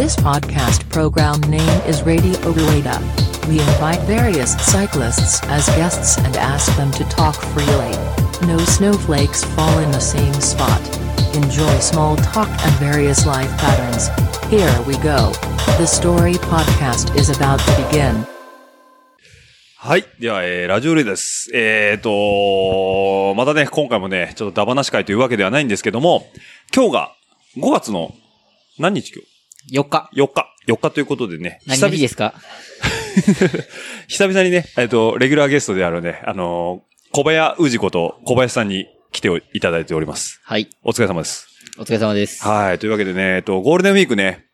This podcast program name is Radio Rueda. We invite various cyclists as guests and ask them to talk freely. No snowflakes fall in the same spot. Enjoy small talk and various life patterns. Here we go. The story podcast is about to begin. はい。では、えー、ラジオレです。えーと、またね、今回もね、ちょっとダバなし会というわけではないんですけども、今日が5月の何日今 4日。日 ?4 日。4日ということでね、何の日ですか？久々にね、えっ、と、レギュラーゲストであるね、あのー小早氏子と小林さんに来ていただいております。はい。お疲れ様です。お疲れ様です。はい。というわけでね、えっと、ゴールデンウィークね、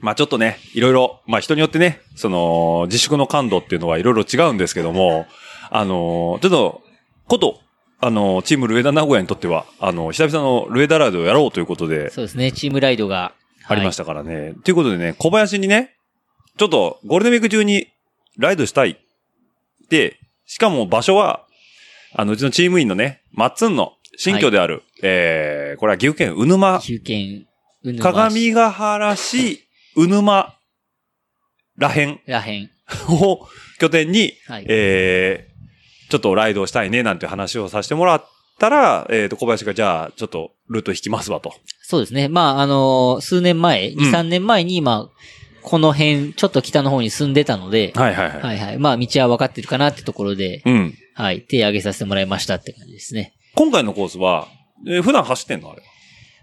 まあちょっとね、いろいろ、まあ人によってね、その、自粛の感度っていうのはいろいろ違うんですけども、あのー、ちょっと、こと、あのー、チームルエダ名古屋にとっては、あのー、久々のルエダライドをやろうということで、そうですね。チームライドが。ありましたからね。ということでね、小林にね、ちょっとゴールデンウィーク中にライドしたい。で、しかも場所は、あの、うちのチーム員のね、マッツンの新居である、えー、これは岐阜県うぬま中堅、うぬま鏡ヶ原市、うぬまらへんらへん。を拠点に、はいえー、ちょっとライドをしたいねなんて話をさせてもらったら、えっ、と、小林がじゃあ、ちょっとルート引きますわと。そうですね。まあ、あのー数年前、2、うん3年前に、まあ、この辺、ちょっと北の方に住んでたので、はいはいはい。はいはい。まあ、道は分かってるかなってところで、うん。はい。手挙げさせてもらいましたって感じですね。今回のコースは、えー普段走ってんの？あれ。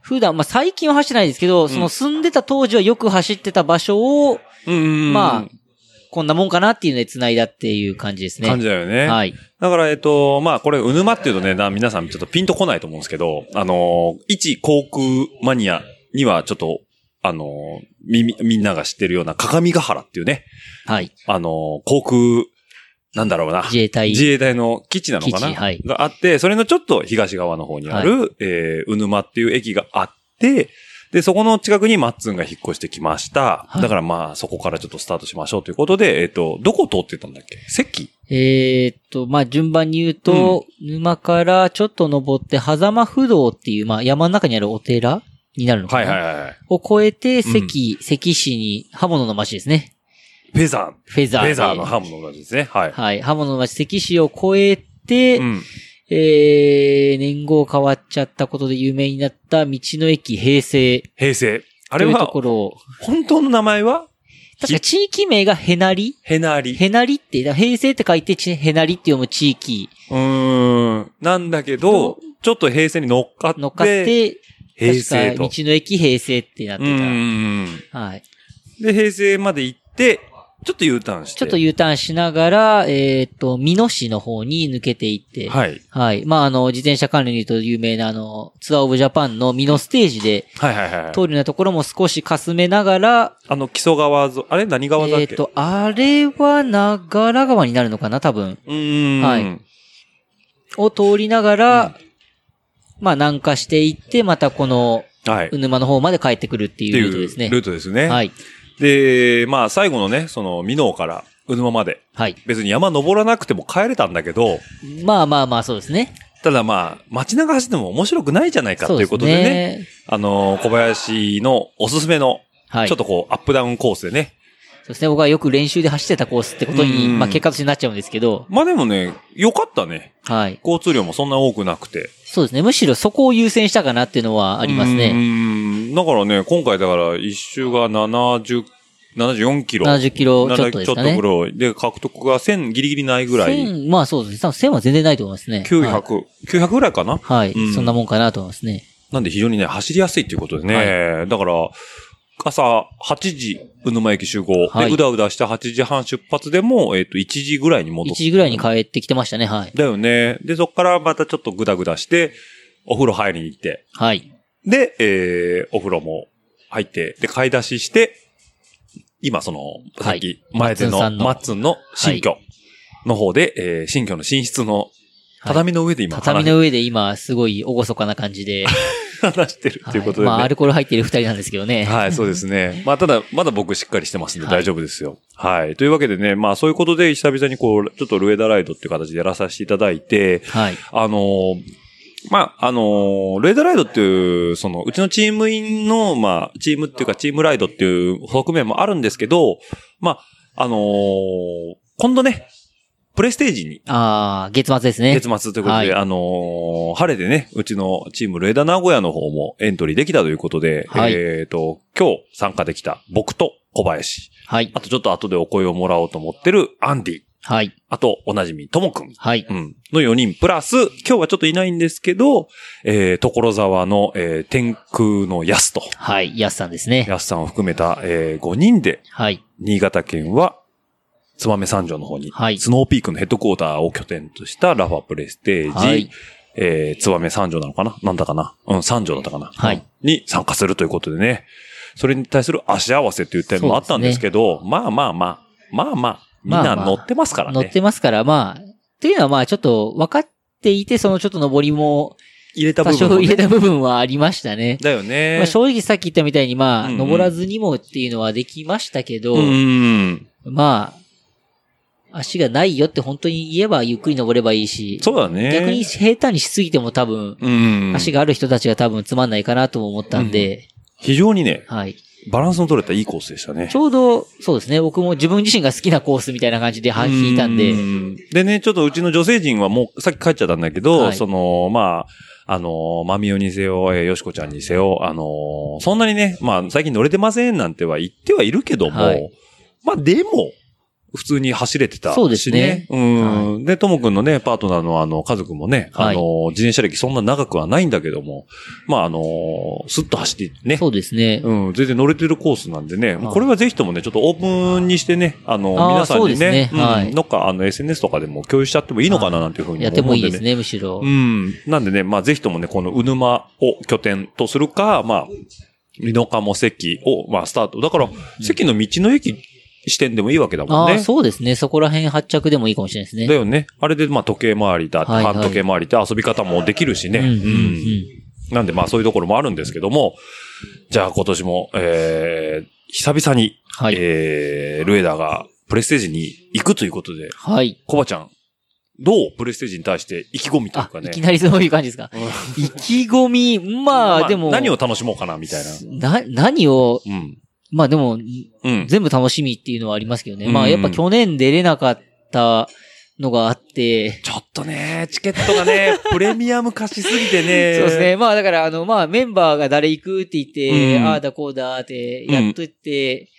普段、まあ、最近は走ってないですけど、その住んでた当時はよく走ってた場所を、うんまあ、こんなもんかなっていうので繋いだっていう感じですね。感じだよね。はい。だから、えっと、まあ、これ、うぬまっていうとね、な皆さんちょっとピンとこないと思うんですけど、あのー、一航空マニアにはちょっと、あのー、み、みみんなが知ってるような鏡ヶ原っていうね、はい。あのー、航空、なんだろうな。自衛隊。自衛隊の基地なのかな？はいがあって、それのちょっと東側の方にある、えー、うぬまっていう駅があって、で、そこの近くにマッツンが引っ越してきました。はいだからまあ、そこからちょっとスタートしましょうということで、えっ、と、どこ通ってたんだっけ？関えーっと、まあ、順番に言うと、沼からちょっと登って、狭間不動っていう、まあ、山の中にあるお寺になるのかはな。いはいはい。を越えて、関、関市に、刃物の町ですね。フェザー。フェザーで。フェザーのハムの同じですね。はい。はい。刃物の町、関市を越えて、うん。えー、年号変わっちゃったことで有名になった道の駅平成平成。あれというとは、ころを、本当の名前は？確か地域名がへなり？ヘナリ。へなりって、だ平成って書いて、ちへなりって読む地域うーん。なんだけど、ちょっと平成に乗っかって、乗っかって、平成と。道の駅平成ってなってうた。ん。はい。で、平成まで行って、ちょっと U ターンして。ちょっと U ターンしながら、えっ、と、美濃市の方に抜けていって、はい。はい。まあ、あの、自転車関連で言うと有名な、あの、ツアーオブジャパンの美濃ステージで、はいはいはい。通るようなところも少しかすめながら、あの、木曽川沿い、あれ何川だっけ？えっ、と、あれは長良川になるのかな多分。うーん。はいを通りながら、まあ、南下していって、またこの、はい。うぬまの方まで帰ってくるっていうルートですね。ルートですね。はい。で、まあ、最後のね、その、美濃から、うぬままで、はい。別に山登らなくても帰れたんだけど、まあまあまあ、そうですね。ただまあ、街中走っても面白くないじゃないかということでね、ですね。あの、小林のおすすめの、はい。ちょっとこう、アップダウンコースでね。そうですね。僕はよく練習で走ってたコースってことに、うんまあ結果としてなっちゃうんですけど、まあでもね、良かったね。はい。交通量もそんな多くなくて。そうですね。むしろそこを優先したかなっていうのはありますうね。ん。だからね、今回だから一周が70、74キロ。70キロちょっとですかねちょっとぐらい。で、獲得が1000ギリギリないぐらい。1000まあそうですね。多分1000は全然ないと思いますね。はい。900、900ぐらいかなはい。うんそんなもんかなと思いますね。なんで非常にね、走りやすいっていうことでね。だから、朝8時、うぬま駅集合。はいで、うだうだして8時半出発でも、えっ、と、1時ぐらいに戻1って。時ぐらいに帰ってきてましたね。はい。だよね。で、そっからまたちょっとぐだぐだして、お風呂入りに行って。はい。で、えー、お風呂も入って、で、買い出しして、今その、さっき前でのマッツンさんのマッツンの新居の方で、えー、新居の寝室の畳の上で今話畳の上で今、すごい厳かな感じで、話してるっていうことでね。まあ、アルコール入ってる二人なんですけどね。はい、そうですね。まあ、ただ、まだ僕しっかりしてますんではい大丈夫ですよ。はい。というわけでね、まあ、そういうことで久々にこう、ちょっとルエダライドっていう形でやらさせていただいて、はい。あのーまあ、あのーレーダーライドっていう、その、うちのチーム員の、まあ、チームっていうか、チームライドっていう側面もあるんですけど、まあ、あのー今度ね、プレステージに、ああ、月末ですね。月末ということで、はいあのー晴れてね、うちのチームレーダー名古屋の方もエントリーできたということで、はいえっ、と、今日参加できた僕と小林、はい。あとちょっと後でお声をもらおうと思ってるアンディ、はい。あとおなじみともくん、はい。うん。の4人、プラス、今日はちょっといないんですけど、えー、所沢の、えー、天空のヤスと、はい。やすさんですね。ヤスさんを含めた、えー、5人で、はい。新潟県は、燕三条の方に、はい。スノーピークのヘッドクォーターを拠点としたラファプレステージ、はい。えー、燕三条なのかな？なんだかな？うん、三条だったかな？はい。うんに参加するということでね、それに対する足合わせという点もあったんですけど、まあまあまあ、まあまあ、みんまあ。まあな乗ってますからね。乗ってますから、まあ、というのはまあちょっと分かっていて、そのちょっと登りも入れた多部分もね、少入れた部分はありましたね。だよね。まあ正直さっき言ったみたいにまあ、うんうん。登らずにもっていうのはできましたけど、うん。まあ、足がないよって本当に言えばゆっくり登ればいいし、そうだね。逆に下手にしすぎても多分、うん。足がある人たちが多分つまんないかなとも思ったんで、非常にね、はい。バランスの取れたいいコースでしたねち。ょうど、そうですね、僕も自分自身が好きなコースみたいな感じでは引いたんで、うでね、ちょっとうちの女性陣はもう、さっき帰っちゃったんだけど、はいその、まあ、あの、まみおにせよ、えーよしこちゃんにせよ、あの、そんなにね、まあ、最近乗れてませんなんては言ってはいるけども、はいまあ、でも、普通に走れてたしね。そうですねうん。で、ともくんのね、パートナーのあの、家族もね、はいあの、自転車歴そんな長くはないんだけども、まあ、あの、スッと走ってね、そうですね。うん、全然乗れてるコースなんでね、はいこれはぜひともね、ちょっとオープンにしてね、あの、皆さんにね、そうねはいうん、どっかあの SNS とかでも共有しちゃってもいいのかななんていうふうにやってもいいですね。ね、むしろ。うん。なんでね、まあぜひともね、このうぬまを拠点とするか、まあ、美濃加茂関を、まあスタート。だから、関の道の駅視点でもいいわけだもんね。ああ、そうですね。そこら辺発着でもいいかもしれないですね。だよね。あれで、まあ時計回りだ、はいはい半時計回りで遊び方もできるしね。うんうんうんなんでまあそういうところもあるんですけども、じゃあ今年も、えー、久々に、はいえー、ルエダーがプレステージに行くということで、はい。コバちゃん、どうプレステージに対して意気込みというあか、ね。いきなりそういう感じですか？意気込み、まあ、でも、何を楽しもうかな、みたいな。な、何を、うん。まあでも、うん。全部楽しみっていうのはありますけどね。うんまあやっぱ去年出れなかったのがあって、ちょっとね、チケットがね、プレミアム化しすぎてね。そうですね。まあだから、あの、まあメンバーが誰行くって言って、うんああだこうだってやっとって、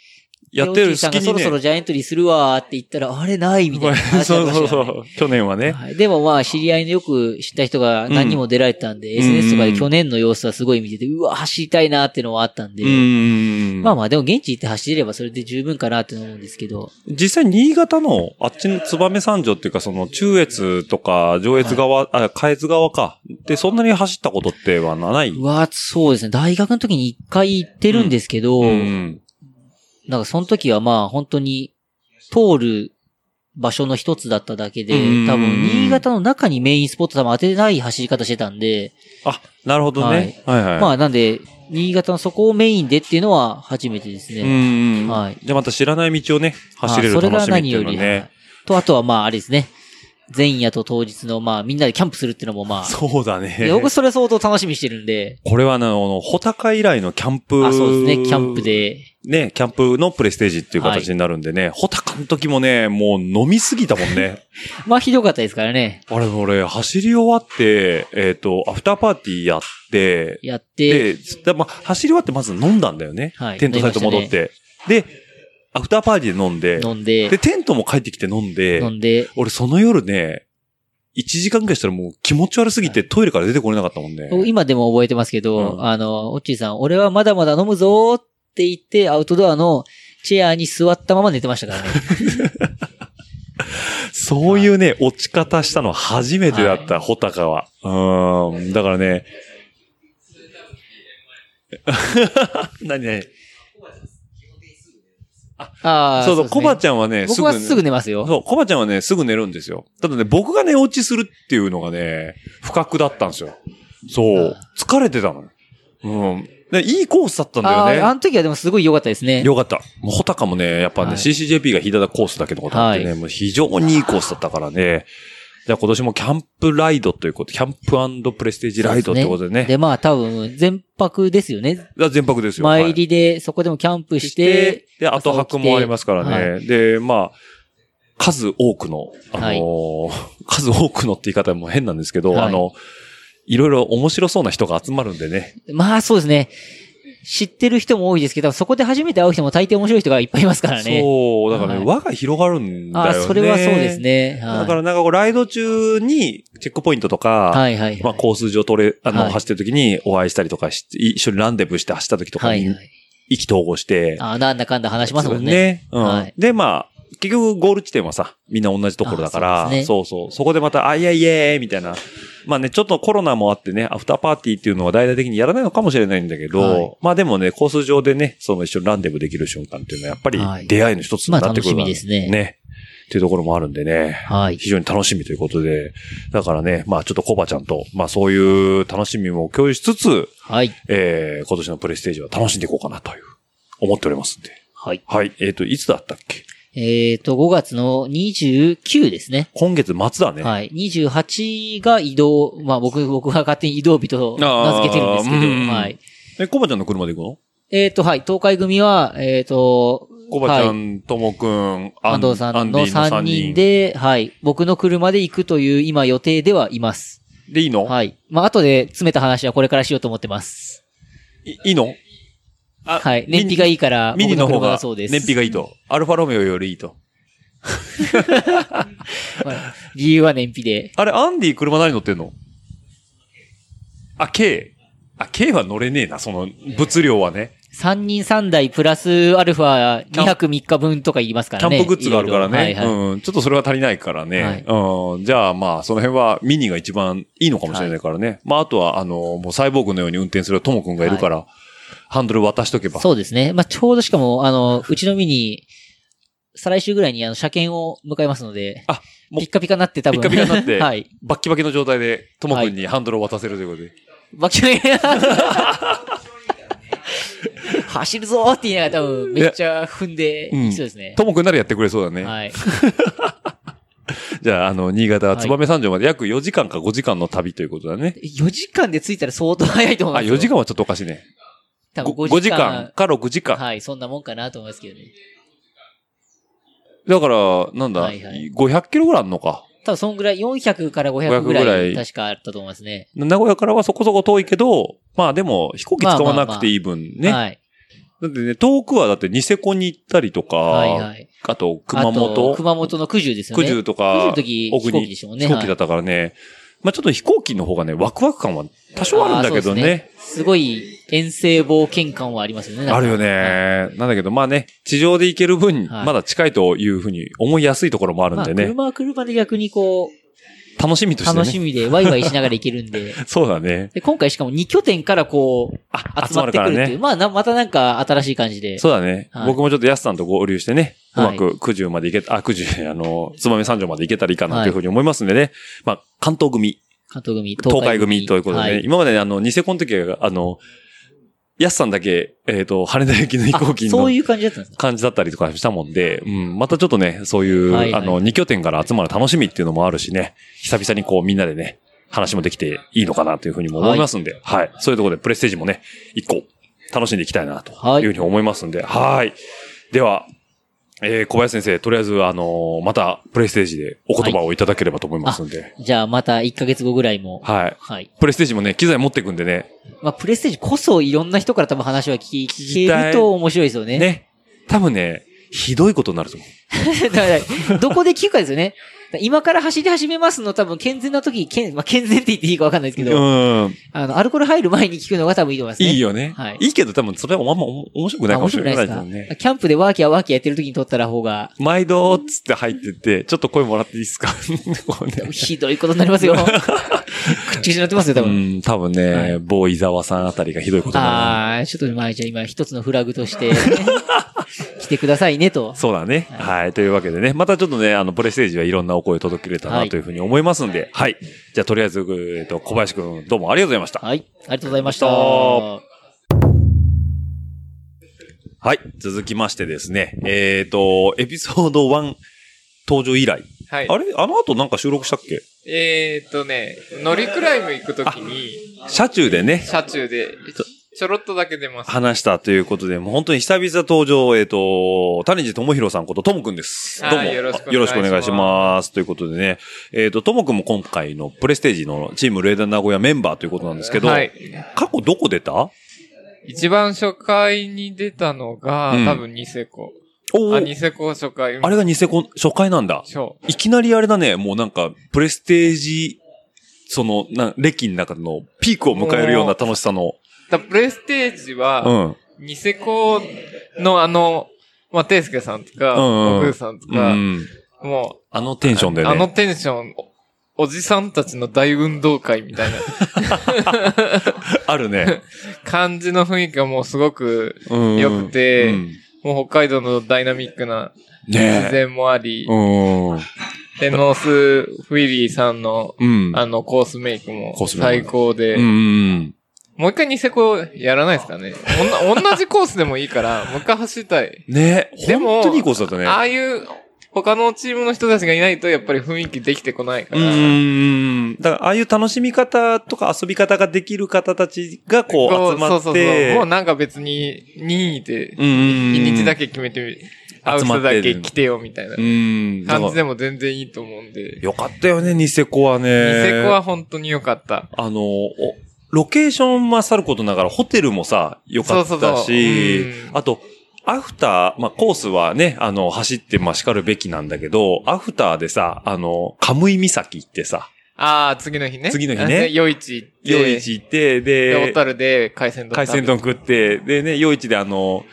やってるヨッチーさんが隙にね。そろそろじゃあエントリーするわーって言ったら、あれないみたいな話 そうそうそう。去年はね。はい、でもまあ、知り合いのよく知った人が何人も出られてたんで、ん SNS とかで去年の様子はすごい見てて、うわ、走りたいなっていうのはあったんで、うん。まあまあ、でも現地行って走れればそれで十分かなって思うんですけど、実際新潟のあっちの燕三条っていうかその中越とか上越側、あ、下越側か。で、そんなに走ったことってはないうわ、そうですね。大学の時に一回行ってるんですけど、うん。なんかその時はまあ本当に通る場所の一つだっただけで、うん多分新潟の中にメインスポット多分当ててない走り方してたんで、あ、なるほどね。はいはい。まあなんで、新潟のそこをメインでっていうのは初めてですね。はいじゃあまた知らない道をね、走れる楽しみっていう何より、はいのはね。と、あとはまああれですね。前夜と当日のまあみんなでキャンプするっていうのもまあ、そうだいねや。僕それ相当楽しみにしてるんで、これはね、あの、穂高以来のキャンプ。あ、そうですね、キャンプ。で。ね、キャンプのプレステージっていう形になるんでね、穂高の時もね、もう飲みすぎたもんね。まあひどかったですからね。あれ、俺、走り終わって、えっ、と、アフターパーティーやって、やって、で、でまあ、走り終わってまず飲んだんだよね。はいテントサイト戻って。で、アフターパーティーで飲んで、飲んでで、、テントも帰ってきて飲んで、飲んで、俺その夜ね、1時間ぐらいしたらもう気持ち悪すぎてトイレから出てこれなかったもんね。今でも覚えてますけど、うんあの、オッチーさん、俺はまだまだ飲むぞーって言って、アウトドアのチェアに座ったまま寝てましたからね。そういうね、落ち方したの初めてだった、穂高は。うん。だからね、何何？ああ、そうそう、コバちゃんはね、僕はすぐ寝ますよ。そう、コバちゃんはね、すぐ寝るんですよ。ただね、僕が寝落ちするっていうのがね、不覚だったんですよ。そう。疲れてたの。うん。でいいコースだったんだよね。ああ、あの時はでもすごい良かったですね。よかった。もう、ホタカもね、やっぱね、はい CCJP が引いたコースだけのことあってね、はもう非常にいいコースだったからね、じゃあ今年もキャンプライドということ、キャンププレステージライドってことでね。で、まあ多分、全泊ですよね。あ全泊ですよ。前入りで、そこでもキャンプししてて、で、後泊もありますからね。はで、まあ、数多くの、あのーはい 数多くのって言い方も変なんですけど、はいあの、いろいろ面白そうな人が集まるんでね。まあそうですね。知ってる人も多いですけど、そこで初めて会う人も大抵面白い人がいっぱいいますからね。そう、だからね、はい輪が広がるんだよね。あ、それはそうです。ね。はいだからなんかこう、ライド中にチェックポイントとか、はいはい。まあ、コース上取れ、あの、はい走ってる時にお会いしたりとかして、一緒にランデブーして走った時とかにはいはい。意気投合して、あ、なんだかんだ話しますもんね。うんはいで、まあ、結局ゴール地点はさ、みんな同じところだから、あそうねそうそう。そこでまた、あ、いやいやみたいな。まあね、ちょっとコロナもあってね、アフターパーティーっていうのは大々的にやらないのかもしれないんだけど、はいまあでもね、コース上でね、その一緒にランデブーできる瞬間っていうのはやっぱはいり出会いの一つになってくるから、まあ楽しみですねね。っていうところもあるんでね。はい。非常に楽しみということで、だからね、まあちょっとコバちゃんと、まあそういう楽しみも共有しつつ、はい。えー、今年のプレステージは楽しんでいこうかなという、思っておりますんで。はい。はい。えっ、と、いつだったっけ？えっ、と、5月の29ですね。今月末だね。はい。28が移動、まあ僕、僕が勝手に移動日と名付けてるんですけど、はい。え、コバちゃんの車で行くの？えっ、と、はい。東海組は、えっ、と、コバちゃはいん、ともくん、安藤さんのアンディ3人。で、はい。僕の車で行くという今予定ではいます。でいいの、はい。まあ、後で詰めた話はこれからしようと思ってます。い、いいの？あはい。燃費がいいから、ミニの方がそうです。燃費がいいと。アルファロメオよりいいと。まあ理由は燃費で。あれ、アンディ車何乗ってんの？あ、K。あ、K は乗れねえな、その、物量はね。3人3台プラスアルファ2泊3日分とか言いますからね。キャンプグッズがあるからね。いろいろはいはい。うん。ちょっとそれは足りないからね。はいうん。じゃあまあ、その辺はミニが一番いいのかもしれないからね。まあ、あとは、あの、もうサイボーグのように運転するともくんがいるから、ハンドル渡しとけば。そうですね。まあ、ちょうどしかも、あの、うちのミニ、再来週ぐらいにあの、車検を迎えますので、あ、もうピッカピカになって多分。ピッカピカになって はい。バッキバキの状態で、ともくんにハンドルを渡せるということで。バキバキ。走るぞーって言いながら多分めっちゃ踏んでそうですね。ともくんならやってくれそうだね。はい。じゃあ、あの、新潟は燕三条まで約4時間か5時間の旅ということだね。4時間で着いたら相当早いと思いあ、ますよ。4時間はちょっとおかしいね。多分5 5時間か6時間。はい、そんなもんかなと思いますけどね。だから、なんだ、はいはい500キロぐらいあるのか。多分そんぐらい、400から500ぐら500ぐらいい、確かあったと思いますね。名古屋からはそこそこ遠いけど、まあでも飛行機使わなくていい分ね。はい。だってね、遠くはだってニセコに行ったりとか、はいはい。あと熊本、熊本の九十ですよね。九十と九か十の、時、飛行機でしたもんね。飛行機だったからね。まあちょっと飛行機の方がね、ワクワク感は多少あるんだけどあーそうね。ですすごい遠征冒険感はありますよね。あるよね、なんだけど、まあね、地上で行ける分、はいまだ近いというふうに思いやすいところもあるんまあ、でね。車は車で逆にこ楽しみとう、してね。楽しみでワイワイしながら行けるんで。そうだね。で今回しかも2拠点からこう、あ集まってくるっていう。ねまあな、またなんか新しい感じで。そうだね。はい僕もちょっと安さんと合流してね、うはいまく九十まで行け、あ、九十、あの、つまみ三条まで行けたらいいかなというふうに思いますんでね。まあ、関東組、関東組、東海組。ということでね、はい。今までねあの、ニセコの時は、あの、安さんだけ、えっ、と、羽田行きの飛行機のあそういう感じだったんですか？感じだったりとかしたもんで、うん、またちょっとね、そういう、はいはい。あの、二拠点から集まる楽しみっていうのもあるしね、久々にこうみんなでね、話もできていいのかなというふうにも思いますんで、はい、そういうところでプレステージもね、一個楽しんでいきたいなとはいいうふうに思いますんで、はい。では、えー、小林先生、とりあえず、あのーまた、プレステージでお言葉をいただければと思いますんで、じゃあまた1ヶ月後ぐらいも。はい。はい。プレステージもね、機材持っていくんでね、まあ、プレステージこそいろんな人から多分話は聞けると面白いですよね。ね、多分ね、ひどいことになると思う。だから、どこで聞くかですよね。今から走り始めますの多分健全な時、健、まあ、健全って言っていいかわかんないですけど、うん。あの、アルコール入る前に聞くのが多分いいと思いますね。いいよね。はいいいけど多分それはあんま面白くないかもしれないですよねか。キャンプでワーキャーワーキャーやってる時に撮ったら方が、毎度っつって入ってって、ちょっと声もらっていいですか？ひどいことになりますよ。口々なってますよ、多う分。ん、多分ね、はい某伊沢さんあたりがひどいことになああ、ちょっとまあじゃあ今一つのフラグとして、来てくださいねとる。。そうだね。はい。というわけでね、またちょっとね、あの、プレステージはいろんなお声届けれたはないというふうに思いますんで、はい。じゃあ、とりあえず、えっと、小林くん、どうもありがとうございました。はい。ありがとうございました。あはい。続きましてですね、えっ、と、エピソード1登場以来はい。あれ？あの後なんか収録したっけ？えーっとね、乗りクライム行くときに、車中でね、車中で、ちょろっとだけ出ます。話したということで、もう本当に久々登場、えっ、と、谷地智弘さんことともくんです。どうも。はいよろしくお願いします。ということでね、えっ、と、ともくんも今回のプレステージのチームレーダー名古屋メンバーということなんですけど、はい。過去どこ出た？一番初回に出たのが、うん多分ニセコ。おあ、ニセコ初回。あれがニセコ初回なんだ。そいきなりあれだね、もうなんか、プレステージ、その、な、歴の中のピークを迎えるような楽しさの。う。だプレステージうは、ん。ニセコのあの、まあ、ていすけさんとか、うんうんおくーさんとうか、ん。もあのテンションう、でね。あのテンション、おおじさんたちの大運動会みたいな あるね。感じの雰囲気がもうすごく、うんよくてうんもう北海道のダイナミックな自。然もあり、うん。で、ノースフィリーさんの、うん。あの、コースメイクも最高で、うん。もう一回ニセコやらないですかねおんな同じコースでもいいから、もう一回走りたい。ねでも本当にいいコースだったね。ああいう、他のチームの人たちがいないと、やっぱり雰囲気できてこないかうら。ん。だから、ああいう楽しみ方とか遊び方ができる方たちがこう集まそうそうそう。って、もうなんか別に、任意で、うんうん日にちだけ決めて、会う人だけ来てよみたいなうん。感じでも。も全然いいと思うんで。よかったよね、ニセコはね。ニセコは本当に良かった。あの、おロケーションはさることながら、ホテルもさ、良かったし、あと、アフター、まあ、コースはね、あの、走って、まあ、叱るべきなんだけど、アフターでさ、あの、カムイ岬行ってさ、ああ、次の日ね。次の日ね夜市行って。夜市行って、で、小で、樽で海鮮丼。海鮮丼食って、でね、夜市であの、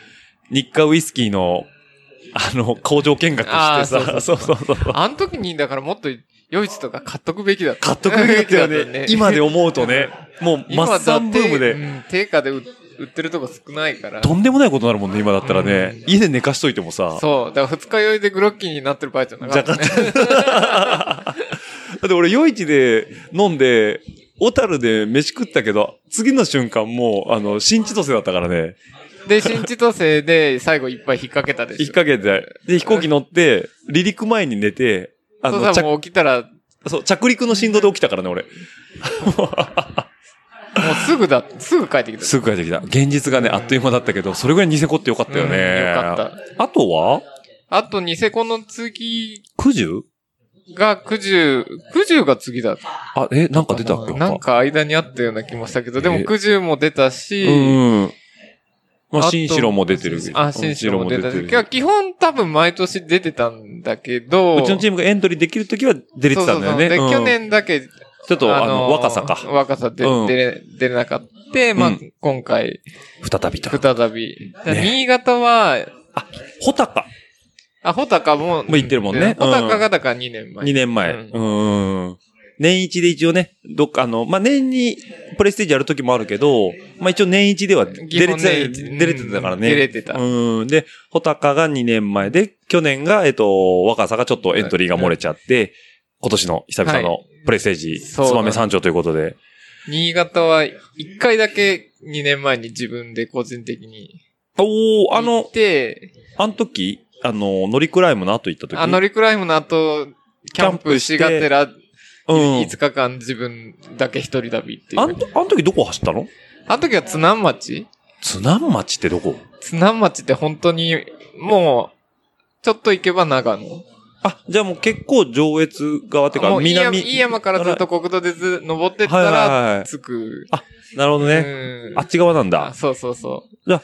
日課ウイスキーの、あの、工場見学してさ、そ そうそうそう。あの時に、だからもっと、夜市とか買っとくべきだった。買っとくべきだよね。今で思うとね、もう、マッサンブームで、うん、定価で売売ってるとこ少ないから。とんでもないことになるもんね、今だったらね。家で寝かしといてもさ。そう。だから二日酔いでグロッキーになってる場合じゃなかった、ね。だって俺、夜市で飲んで、小樽で飯食ったけど、次の瞬間もう、あの、新千歳だったからね。で、新千歳で最後いっぱい引っ掛けたでしょ。引っ掛けて、で、飛行機乗って、離陸前に寝て、あの、そうさ、着もう起きたら、もそう、着陸の振動で起きたからね、俺。うすぐだ、すぐ帰ってきた。すぐ帰ってきた。現実がね、あっという間だったけど、それぐらいニセコってよかったよね。うんよかった。あとは？あと、ニセコの次九十？が九十、九十が次だ。あ、え、なんか出たっけ？なんか間にあったような気もしたけど、でもえ九十も出たし、うん。まあ、新城も出てるけど。あ、新城も出たし。新いや基本多分毎年出てたんだけど、うちのチームがエントリーできるときは出れてたんだよね。そうそうそうで、うん去年だけ、ちょっと、あの、若さか。若さで、うん出れ、出れなかった。まあ、うん今回、再びと。再び。新潟は、穂高。あ、穂高も、もう行ってるもんね穂高がだから2年前。2年前。ううん。年一で一応ね、どっか、あの、まあ、年にプレステージやるときもあるけど、まあ、一応年一では出れて出れてたからね。出れてたうん。で、穂高が2年前で、去年が、えっと、若さがちょっとエントリーが漏れちゃって、今年の久々のプレステージ、つばめ三丁ということで。新潟は1回だけ2年前に自分で個人的におー、あ行のっ、て、あの時、あの、乗りクライムの後行った時？あ乗りクライムの後、キャンプしがてら、うん。5日間自分だけ一人旅っていう。あんと、あの時どこ走ったの？あの時は津南町津南町ってどこ？津南町って本当に、もう、ちょっと行けば長野。あ、じゃあもう結構上越側っていうか、もういい山南。いい山からずっと国道でず登ってったはいはいはら、い着く。なるほどね。うんあっち側なんあだ。そうそうそじゃあ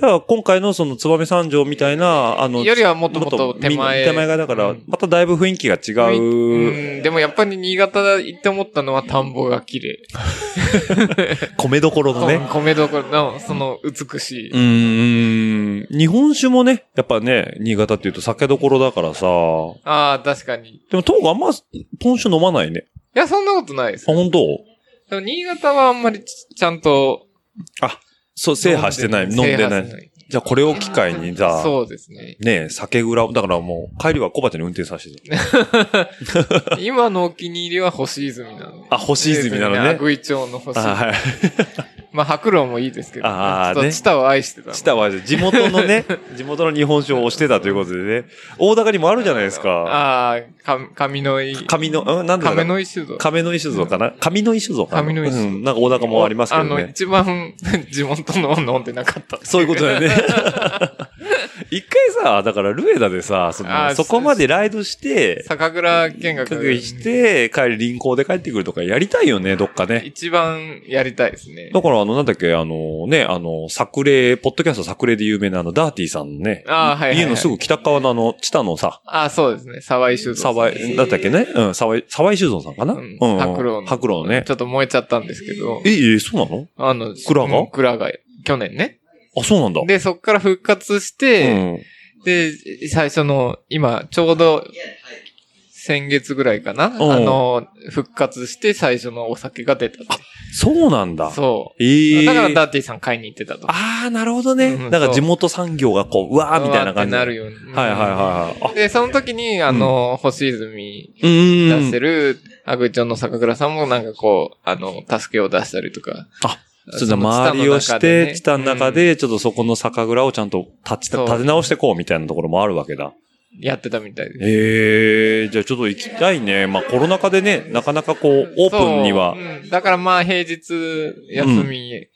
今回のその燕三条みたいな、あう。の、よりはもっともっと手み前。手前側だからうん、まただいぶ雰囲気が違う。うん、でもやっぱり新潟行って思ったのは田んぼが綺麗。米どころのね。米どころの、その美しい。うーん。日本酒もね、やっぱね、新潟っていうと酒どころだからさ。ああ、確かに。いでも、ともかくあんま、ポン酒飲まないね。や、そんなことないですあ、。本当？でも新潟はあんまりちちゃんと。そう、制覇してない、飲んでない。じゃあこれを機会にさ、そうですね。ね酒蔵、だからもう、帰りは小鉢に運転させて。今のお気に入りは星泉なので。あ星泉なのねアグイ町の星。あはい。まあ、白露もいいですけど、ねちょっとチタを愛してた。知ったわ、地元のね、地元の日本酒を推してたということでね、大高にもあるじゃないですか。ああ、か、上の井。上の、うん、なんだろう亀の井酒造。亀の石像かな上の石像かな上の石像うん、なんか大高もありますけどあの、ね。一番 地元のを飲んでなかった。そういうことだよね。一回さ、だからルエダでさ、その、そこまでライドして、酒蔵見学して、帰り臨行で帰ってくるとかやりたいよね、どっかね。一番やりたいですね。だから、あの、なんだっけ、あの、ね、あの、作例、ポッドキャスト作例で有名なあの、ダーティーさんのね、ああ、はいはい、はい。家のすぐ北側のあの、知多のさ、ああ、そうですね。沢井酒造。沢井、だったっけね？うん、沢井、沢井酒造さんかな？ううんん。白露の。白露のねち。ょっと燃えちゃったんですけど。え、え、そうなの？あの、蔵が？うん蔵が、去年ね。あ、そうなんだ。で、そっから復活しうて、ん。で、最初の、今、ちょうど、先月ぐらいかな、んあの、復活して最初のお酒が出たって。そうなんだ。そう。ええだからダーティーさん買いに行ってたと。ああ、なるほどね。うんだから地元産業がこう、うわーみたいな感じ。なるように。はいはいはいはい。あ、で、その時に、あの、星泉。出してる、アグチョンの酒蔵さんもなんかこう、あの、助けを出したりとか。あ、ちょっと周りをして、地下の中で、ちょっとそこの酒蔵をちゃんと立ち、立て直してこうみたいなところもあるわけだ。やってたみたいです。ええじゃあちょっと行きたいね。まあコロナ禍でね、なかなかこう、オープンには。うん。だからまあ平日、休み、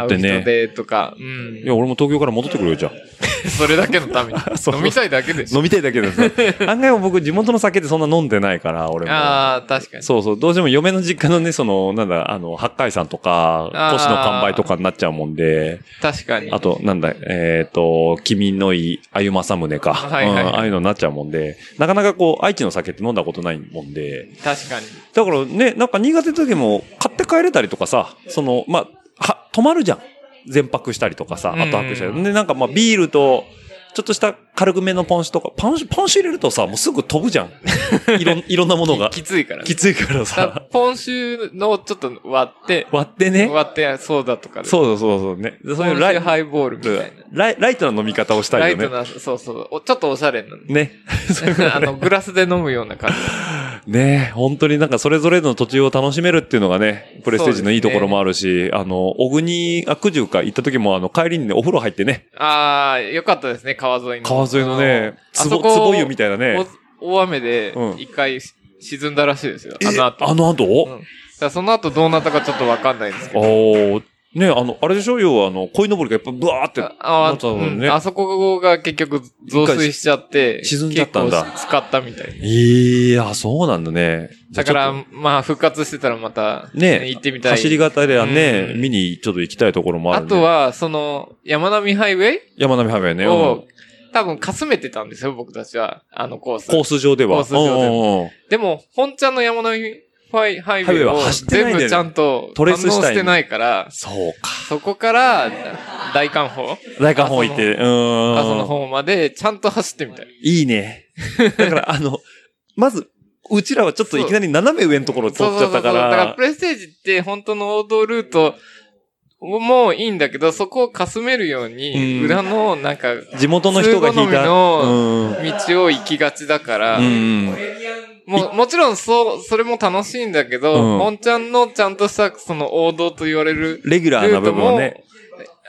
取ってね。でとか、うんい。や、俺も東京から戻ってくるよ、じゃ それだけのために。飲みたいだけでしあ。ょ。飲みたいだけです。案外僕地元の酒ってそんな飲んでないから、俺も。ああ、確かに。そうそう。どうしても嫁の実家のね、その、なんだ、あの、八海山とか、あー都市の完売とかになっちゃうもんで、確かに。あと、なんだ、えっ、と、君のいい、あゆまさむねか。はいはいはいうんああいうのになっちゃうもんで、なかなかこう、愛知の酒って飲んだことないもんで、確かに。だからね、なんか新潟の時も買って帰れたりとかさ、その、まあ、は、泊まるじゃん。全泊したりとかさ、後泊したり。で、なんかまあ、ビールと、ちょっとした軽くめのポン酒とか、ポン酒、ポン酒入れるとさ、もうすぐ飛ぶじゃん。いろん、いろんなものが。きついからね。きついからださ、ポン酒のちょっと割って、割ってね。割ってソーダとかで。そうそうそうね。でそういうライハイボールみたいな。ライライトな飲み方をしたいよね。ライトな、そうそう。おちょっとおしゃれな。ね。あの、グラスで飲むような感じ。ね本当になんかそれぞれの途中を楽しめるっていうのがね、プレステージのいいところもあるし、あの、小国、あ、九十か行った時もあの、帰りにね、お風呂入ってね、ああ、よかったですね、川沿いの。川沿いのね、つぼ、つぼ湯みたいなね。お大雨でうん一回沈んだらしいですよ。えあの後。あの後、うんその後どうなったかちょっとわかんないんですけど。ね、あの、あれでしょ？要はあの、鯉のぼりがやっぱブワーって、ああなったもんねうんあそこが結局増水しちゃって、沈んじゃったんだ使ったみたい。いや、そうなんだね。だから、まあ復活してたらまた、とね、行ってみたい。走り方ではね、うん見にちょっと行きたいところもあある、ね。と、は、その、山並ハイウェイ？山並ハイウェイね。うんを、多分かすめてたんですよ、僕たちは。あのコース。コース上では。コース上ではでも、本ちゃんの山並ハイハイウェイをハイウェイ全部ちゃんとトレースしたい反応してないから、そうか。そこから大観峰大観峰行って、うーん。の方までちゃんと走ってみたい。いいね。だから、あの、まず、うちらはちょっといきなり斜め上のところを通っちゃったかだかららプ、レステージって本当の王道ルートもいいんだけど、そこをかすめるように、うん裏のなんか、地元の人が引いた。通好うん。道を行きがちだから、うん。ももちろんそう、それも楽しいんだけど、うん本ちゃんのちゃんとしたその王道と言われるレギュラーな部分をね、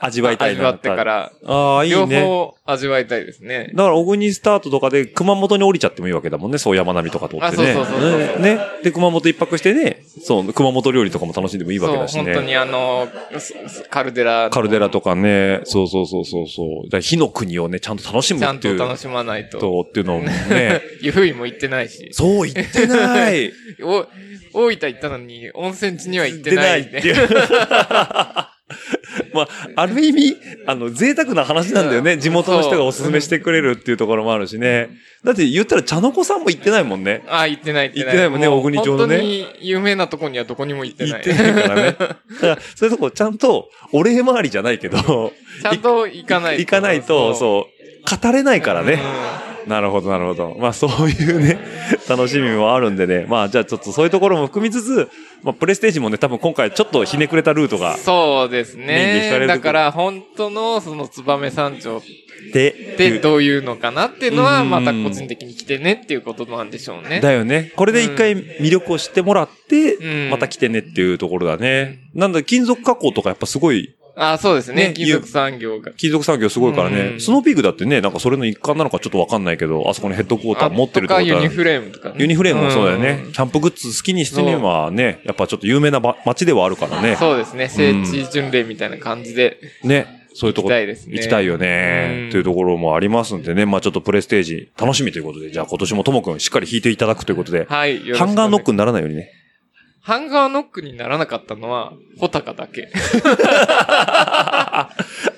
味わいたいな。味わってか。ら、ああ、いい両ね。方味わいたいですね。だから、小国スタートとかで熊本に降りちゃってもいいわけだもんね。そう山並みとか通ってね。あそうそうそうそうねね。で、熊本一泊してね、そう、熊本料理とかも楽しんでもいいわけだしそう、本当ね。にあの、カルデラのカルデラとかね。そうそうそうそうそう。だ火の国をね、ちゃんと楽しむちゃんっていう。と楽しまないと。と、っていうのもね。湯布院も行ってないし。そう、言ってない。お、大分行ったのに、温泉地には行ってない、ね。っていう。まあ、ある意味、あの、贅沢な話なんだよね。地元の人がおすすめしてくれるっていうところもあるしね。だって言ったら茶の子さんも行ってないもんね。あ、行ってない、行ってない。行ってないもんねう小国町のね本当に有名なとこにはどこにも行ってない。行ってないからね。だから、そういうとこちゃんと、お礼回りじゃないけど、ちゃんと行かないと。行かないと、う。そう、語れないからね。うなるほど、なるほど。まあそういうね、楽しみもあるんでね。まあじゃあちょっとそういうところも含みつつ、まあ、プレステージもね、多分今回ちょっとひねくれたルートがそうですね。るだから、本当のその燕三条っで、てどういうのかなっていうのは、うんまた個人的に来てねっていうことなんでしょうね。だよね。これで一回魅力を知ってもらって、うんまた来てねっていうところだね。なんだ、金属加工とかやっぱすごい、あそうですねね金属産業が。金属産業すごいからね。うんスノーピークだってね、なんかそれの一環なのかちょっとわかんないけど、あそこにヘッドクォーター持ってるってことユニフレームとかね。ユニフレームもそうだよね。んキャンプグッズ好きにしてみればね、やっぱちょっと有名なば街ではあるからね。そうですね。聖地巡礼みたいな感じで。ね。そういうとこ行きたいですね行きたいよねう。んというところもありますんでね。まあちょっとプレステージ楽しみということで、じゃあ今年もともくんしっかり弾いていただくということで、はい。ハンガーノックにならないようにね。ハンガーノックにならなかったのは、ホタカだけ。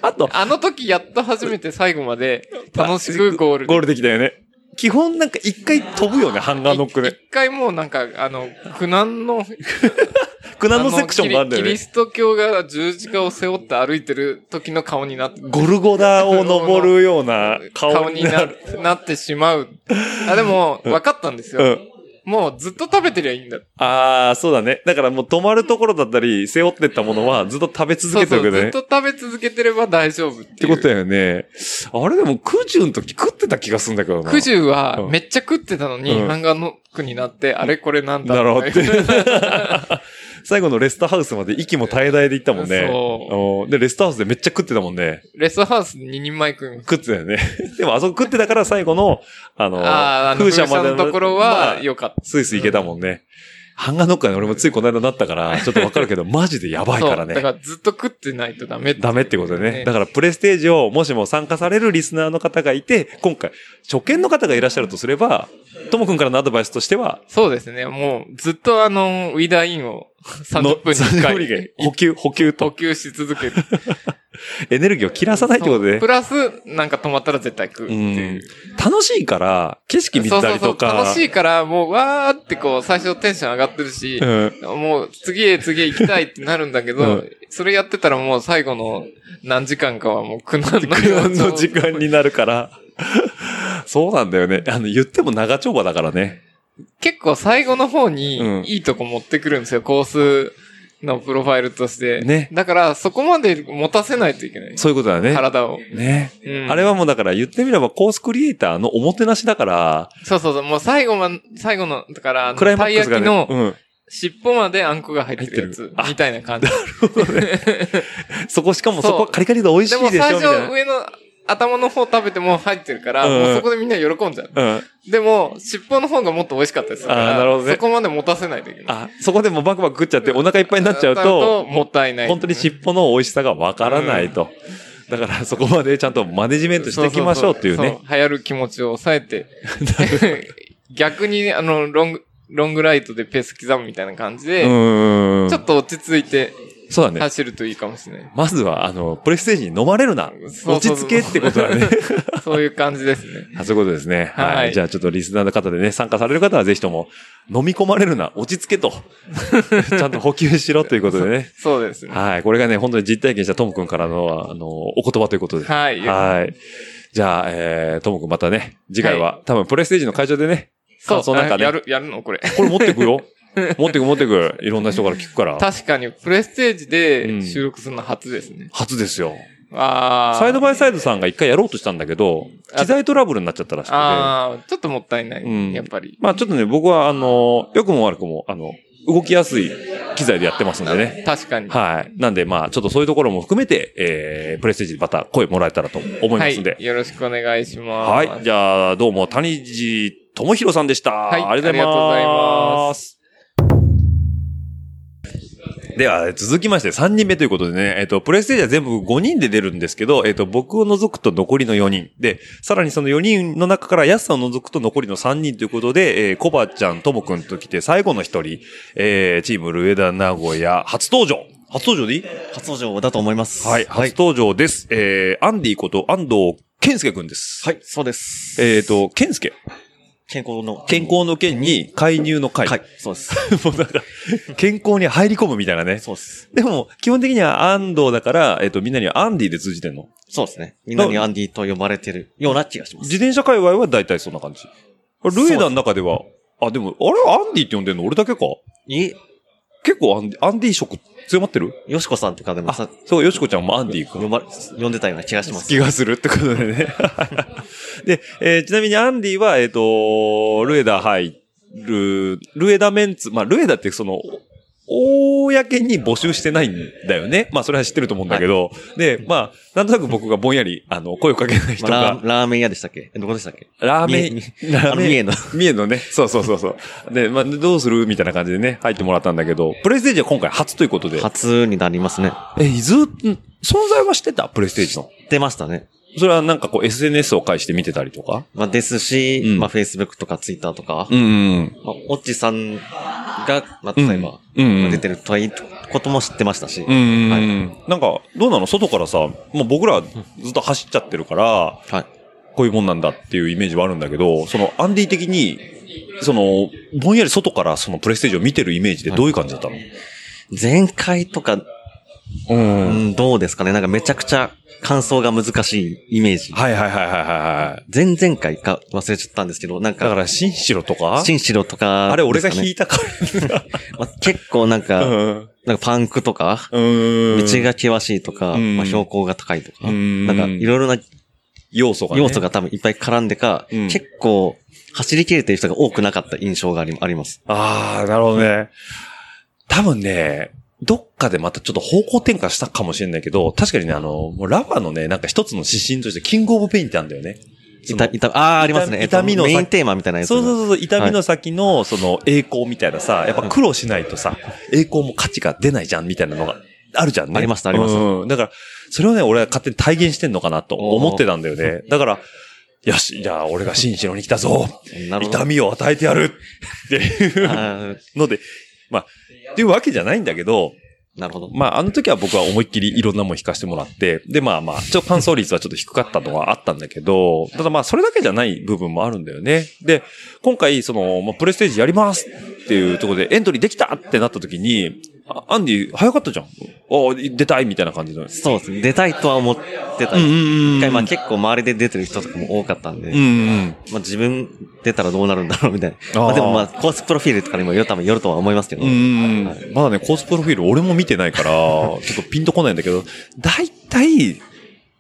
あと、あの時やっと初めて最後まで楽しくゴールでゴールできたよね。基本なんか一回飛ぶよね、ハンガーノックで。一回もうなんか、あの、苦難の、苦難のセクションがあるんだよね。キリキリスト教が十字架を背負って歩いてる時の顔になって、ゴルゴダを登るような顔顔になになる。なってしまう。あ、でも、分かったんですよ。うん。もうずっと食べてりゃいいんだ。ああ、そうだね。だからもう止まるところだったり、背負ってったものはずっと食べ続けておくね。ずっと食べ続けてれば大丈夫って。ってことだよね。あれでも、クジュの時食ってた気がするんだけどな。クジュはうんめっちゃ食ってたのに、うんハンガーノックになって、あれこれなんだなるほどとか言って最後のレストハウスまで息も絶え絶えで行ったもんね。そうんで、レストハウスでめっちゃ食ってたもんね。レストハウス2人前食います。食ってたよね。でもあそこ食ってたから最後の、あの、あ風車のところまはあ良かった。スイスイ行けたもんね。ハンガーノックはね、俺もついこの間なったから、ちょっとわかるけど、マジでやばいからそう。だかね。らずっと食ってないとダメダメってことでね。ねだから、プレステージをもしも参加されるリスナーの方がいて、今回、初見の方がいらっしゃるとすれば、ともくんからのアドバイスとしては、そうですね。もうずっとあの、ウィダーインを30分に1 30回 補給、補給補と、給し続ける。エネルギーを切らさないってことでそうプ。ラス、なんか止まったら絶対食うってう。いうん楽しいから、景色見たりとか。楽しいから、もうわーってこう、最初テンション上がってるし、うん。もう次へ次へ行きたいってなるんだけど、うんそれやってたらもう最後の何時間かはもう苦難の苦難の時間になるから。そうなんだよね。あの、言っても長丁場だからね。結構最後の方にうんいいとこ持ってくるんですよ、コースのプロファイルとして。ねだからそこまで持たせないといけない。そういうことだね。体を。ね。うんあれはもうだから言ってみればコースクリエイターのおもてなしだから、そうそうそう、もう最後ま、最後の、だから、クライマたい焼きックスがね。のうん。尻尾まであんこが入ってるやつみたいな感じ。そこしかもそこカリカリで美味しでもいでしょ最みたいな。初上の頭の方食べても入ってるから、うんもうそこでみんな喜んじゃう。うん。でも、尻尾の方がもっと美味しかったでするから、なるほどねそこまで持たせないといけない。あ、そこでもうバクバク食っちゃってお腹いっぱいになっちゃうと、もったいない。本当に尻尾の美味しさがわからないと。だからそこまでちゃんとマネジメントしていきましょうっていうね。そそそ流行る気持ちを抑えて。逆に、あの、ロング、ロングライトでペース刻むみたいな感じで。ちょっと落ち着いてそうだね。走るといいかもしれない。まずは、あの、プレステージに飲まれるな。落ち着けってことだね。そういう感じですね。あそういうことですね。はい。はいじゃあちょっとリスナーの方でね、参加される方はぜひとも、飲み込まれるな、落ち着けと。ちゃんと補給しろということでね。そうですね。はい。これがね、本当に実体験したトム君からの、あの、お言葉ということで。はい。はい。じゃあ、えー、トム君またね、次回は、多分プレステージの会場でね、そう、感想なんかねやる、やるの？これ。これ持ってくよ。持ってく持ってく。いろんな人から聞くから。確かに、プレステージうんで収録するの初ですね。初ですよ。ああ。サイドバイサイドさんが一回やろうとしたんだけど、機材トラブルになっちゃったらしくて。ああ、ちょっともったいない。うんやっぱり。まあちょっとね、僕はあの、良くも悪くも、あの、動きやすい機材でやってますんでね。確かに。はい。なんでまあちょっとそういうところも含めて、えー、プレステージでまた声もらえたらと思いますんで。はい。よろしくお願いします。はい。じゃあ、どうも、谷地智弘さんでした。はいありがとうございありがとうございま。ますでは、続きまして3人目ということでね、えっ、と、プレイステージは全部5人で出るんですけど、えっ、と、僕を除くと残りの4人。で、さらにその4人の中から安さんを除くと残りの3人ということで、えー、コバちゃん、ともくんと来て最後の1人、えー、チームルエダ名古屋初登場。初登場でいい？初登場だと思います。はい、初登場です。えー、アンディこと安藤健介くんです。はい、そうです。えっ、と、健介。健康の。健康の健に介入の介。はい、そうです。もうなんか、健康に入り込むみたいなね。そうです。でも、基本的には安藤だから、えっ、と、みんなにはアンディで通じてんの？そうですね。みんなにアンディと呼ばれてるような気がします。自転車界隈は大体そんな感じ。ルエダの中では、あ、でも、あれアンディって呼んでんの？俺だけかいえ、結構アンディアンディ色強まってる？よしこさんとかでもあさ、、そう、よしこちゃんもアンディ君呼ば、呼んでたような気がします。気がするってことでね。で、えーちなみにアンディは、えっ、と、ルエダ入る、ルエダメンツ、まあ、ルエダってその、公に募集してないんだよね。まあ、それは知ってると思うんだけど。で、まあ、なんとなく僕がぼんやり、あの、声をかけない人まあラがー、ラーメン屋でしたっけ？えどこでしたっけ？ラーメンみ、ラーメン、三重の三重のね。そうそうそうそう。で、まあ、どうする？みたいな感じでね、入ってもらったんだけど、プレイステージは今回初ということで。初になりますね。え、ずっと、存在はしてた？プレイステージの。出ましたね。それはなんかこう SNS を介して見てたりとか？まあ、ですし、うん。まあ、Facebook とか Twitter とか、んうん。まあ、オッチさんが、まあ、例えば、うん。うんまあ出てるということも知ってましたし、うんうん、はい。なんか、どうなの？外からさ、もう僕らずっと走っちゃってるから、はい。こういうもんなんだっていうイメージはあるんだけど、そのアンディ的に、その、ぼんやり外からそのプレイステージを見てるイメージでどういう感じだったの、前回とか、うん。うん、どうですかねなんかめちゃくちゃ感想が難しいイメージ。はいはいはいはいはいはい。前々回か忘れちゃったんですけど、なんか、だから、新城とか？新城とか、あれ俺が弾いいたから。まあ、結構なんか、うん。なんかパンクとか、うん。道が険しいとか、うんまあ、標高が高いとか、うんなんかいろいろな要素が、ね。要素が多分いっぱい絡んでか、うん結構走り切れてる人が多くなかった印象があります。ああ、なるほどね。多分ね、どっかでまたちょっと方向転換したかもしれないけど、確かにね、あの、もうラバのね、なんか一つの指針として、キングオブペインってあるんだよね。痛、痛、ああー、ありますね。えっと痛みのメインテーマみたいなやつが。そうそうそう、痛みの先の、その、栄光みたいなさ、やっぱ苦労しないとさ、栄光も価値が出ないじゃん、みたいなのがあるじゃんね。ありますありますうん。だから、それをね、俺は勝手に体現してんのかなと思ってたんだよね。だから、よし、じゃあ俺が新城に来たぞ。痛みを与えてやるっていうので、まあ、っていうわけじゃないんだけど、なるほど。まあ、あの時は僕は思いっきりいろんなもん弾かせてもらって、で、まあまあ、ちょっと感想率はちょっと低かったのはあったんだけど、ただまあ、それだけじゃない部分もあるんだよね。で、今回、その、まあ、プレステージやりますっていうところでエントリーできたってなった時に、あアンディ、早かったじゃん。あ出たいみたいな感じの。そうですね。出たいとは思ってた。一回まあ結構周りで出てる人とかも多かったんで、うんうん。まあ自分出たらどうなるんだろうみたいな。まあでもまあコースプロフィールとかにもよ多分よるとは思いますけど。まだね、コースプロフィール俺も見てないから、ちょっとピンとこないんだけど、だいたい、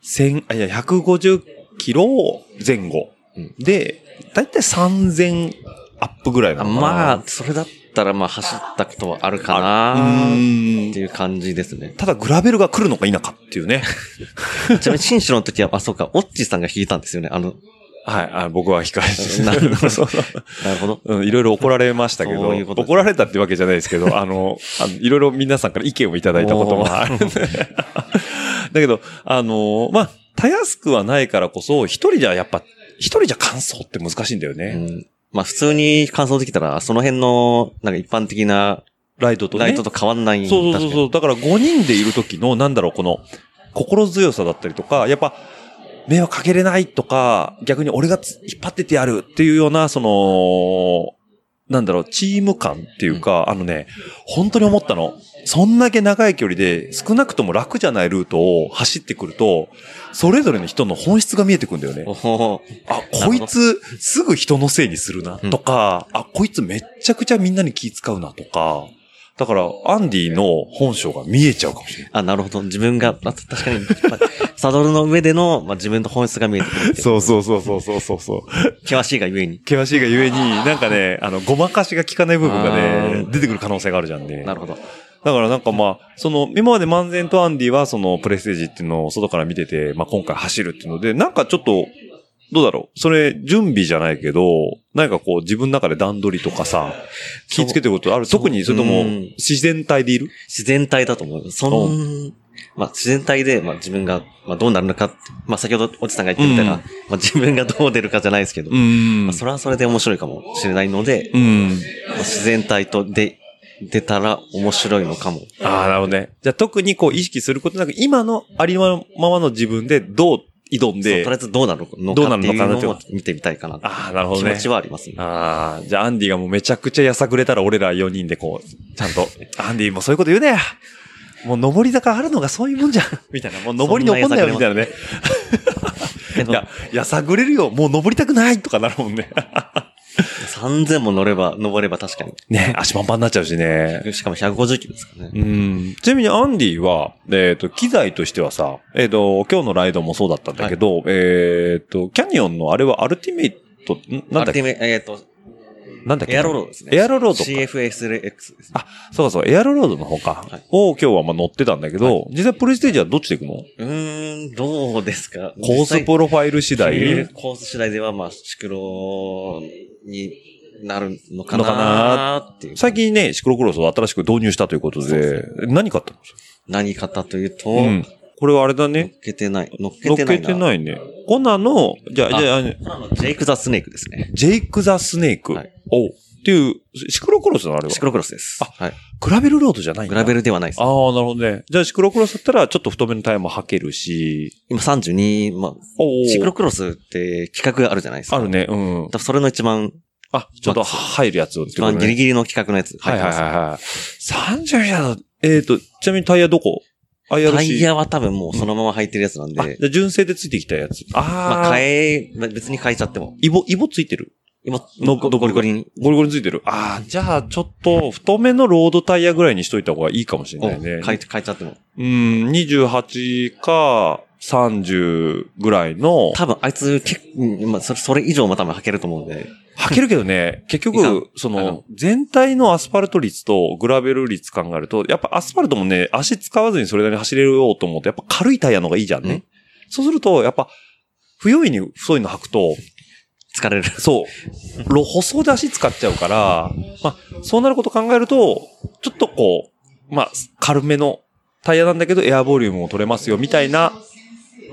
千、あ、いや、150キロ前後。で、だいたい3000アップぐらいなあのかな。まあ、それだったらまあ走ったことはあるかうなっていう感じですね。ただグラベルが来るのか否かっていうね。ちなみに新種の時は、あ、そうか、オッチさんが弾いたんですよね。あの、はい、あ僕は控えして。なるほど なるほど。うん、いろいろ怒られましたけど、そういう怒られたってわけじゃないですけど、あの、あのいろいろ皆さんから意見をいただいたこともあるんで。だけど、あの、まあ、たやすくはないからこそ、一人じゃやっぱ、一人じゃ感想って難しいんだようね。ん、まあ普通に完走できたら、その辺の、なんか一般的なライトとね。ライトと変わんない。そうそうそうそう。だから5人でいる時の、なんだろう、この、心強さだったりとか、やっぱ、迷惑かけれないとか、逆に俺がつ引っ張ってってやるっていうような、その、なんだろう、チーム感っていうか、あのね、本当に思ったの。そんだけ長い距離で、少なくとも楽じゃないルートを走ってくると、それぞれの人の本質が見えてくるんだよね。あ、こいつ、すぐ人のせいにするな、とか、あ、こいつめっちゃくちゃみんなに気使うな、とか、だから、アンディの本性が見えちゃうかもしれない。あ、なるほど。自分が、あ確かに、まあサドルの上での、まあ、自分の本質が見えてくる。そうそうそうそうそうそうそう。険しいがゆえに。険しいがゆえに、なんかね、あの、ごまかしが効かない部分があねー、出てくる可能性があるじゃんね。なるほど。だからなんかまあ、その、今まで漫然とアンディはそのプレイステージっていうのを外から見てて、まあ今回走るっていうので、なんかちょっと、どうだろう？それ、準備じゃないけど、何かこう自分の中で段取りとかさ、気ぃつけてることある特にそれともうん、自然体でいる？自然体だと思う。そん、まあ、自然体で、まあ、自分が、まあ、どうなるのかって、まあ、先ほど、おじさんが言ってみたいな、うんまあ、自分がどう出るかじゃないですけど、んまあ、それはそれで面白いかもしれないので、うん。まあ、自然体とで、出たら面白いのかも。ああ、なるほどね。じゃあ特にこう意識することなく、今のありのままの自分でどう挑んでとりあ、えずどうなるのどうなかっていうるのを見てみたいかな。ああ、なるほどね。気持ちはありますね。ああ、じゃあアンディがもうめちゃくちゃやさぐれたら俺ら4人でこう、ちゃんと、アンディもそういうこと言うねもう上り坂あるのがそういうもんじゃん みたいな。もう上りに怒んなよみたいなね。いや、やさぐれるよ。もう登りたくないとかなるもんね。3000も乗れば、登れば確かに。ね、足パンパンになっちゃうしね。しかも150キロですかね。うん。ちなみにアンディは、えっ、と、機材としてはさ、えっ、と、今日のライドもそうだったんだけど、えっ、と、キャニオンのあれはアルティメイト、んなんだっけ？アルティメえっ、と、なんだっけ？エアロロードですね。エアロロードか CFSX ですね。あ、そうそう、エアロロードの方か。はいを今日はまあ乗ってたんだけど、実際プレステージはどっちで行くの？うーん、どうですか？コースプロファイル次第？コース次第では、まあ、シクロになるのかななっていう。最近ね、シクロクロスを新しく導入したということそうで、何買ったの？何方というと、うん。これはあれだ乗っね。けてない。乗っけ乗ってないな。けてないね。コナの、じゃあ、あじゃあ、ジェイク・ザ・スネークですね。ジェイク・ザ・スネーク。はいおうっていう、シクロクロスのあれは？シクロクロスです。あはい。グラベルロードじゃないんだグラベルではないですあ。あ、なるほどね。じゃあシクロクロスだったらちょっと太めのタイヤも履けるし。今32、まあ、おーシクロクロスって企画があるじゃないですか。ある。ね。うん。それの一番、あ、ちょっと入るやつって一番ギリリ。ギリの企画のやつはいはい入ってます。はいはい。30だと、えっ、と、ちなみにタイヤどこ ?IRC。タイヤは多分もうそのまま履いてるやつなんで、あ、じゃあ純正でついてきたやつ。ああ。まあ変え、別に変えちゃっても。イボ、イボついてる？今、のゴゴリゴリに。ゴリゴリついてる。ああ、じゃあちょっと太めのロードタイヤぐらいにしといた方がいいかもしれないね。変え、変えちゃっても。うん、28か30ぐらいの、多分あいつ結構、まあそれ、それ以上も多分履けると思うんで。履けるけどね、結局、そあのの、全体のアスファルト率とグラベル率考えると、やっぱアスファルトもね、足使わずにそれなりに走れようと思うと、やっぱ軽いタイヤの方がいいじゃんね。うんそうすると、やっぱ、不用意に太いの履くと、疲れる。そう、ろ舗装で足使っちゃうから、まあ、そうなること考えると、ちょっとこう、まあ、軽めのタイヤなんだけど、エアボリュームも取れますよ、みたいな、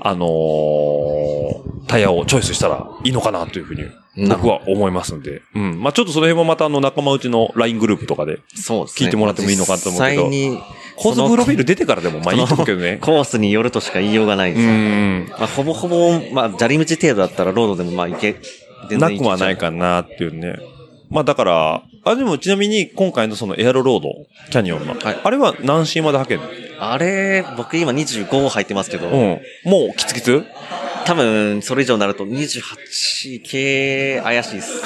あのータイヤをチョイスしたらいいのかなというふうに、僕は思いますんで。うん。まあちょっとその辺もまたあの仲間内の LINE グループとかで、そうですね。聞いてもらってもいいのかと思うけど実際に、コースプロフィール出てからでもまあいいと思うけどね。コースによるとしか言いようがないでうす。ん。まあ、ほぼほぼ、まあ、砂利道程度だったらロードでもまあ、いけ、全な然くはないかなっていうね。まあだから、あ、でもちなみに今回のそのエアロロード、キャニオンの、はいあれは何 C まで履けるの？あれ、僕今25入ってますけど、うん。もうキツキツ？多分、それ以上になると28系怪しいです。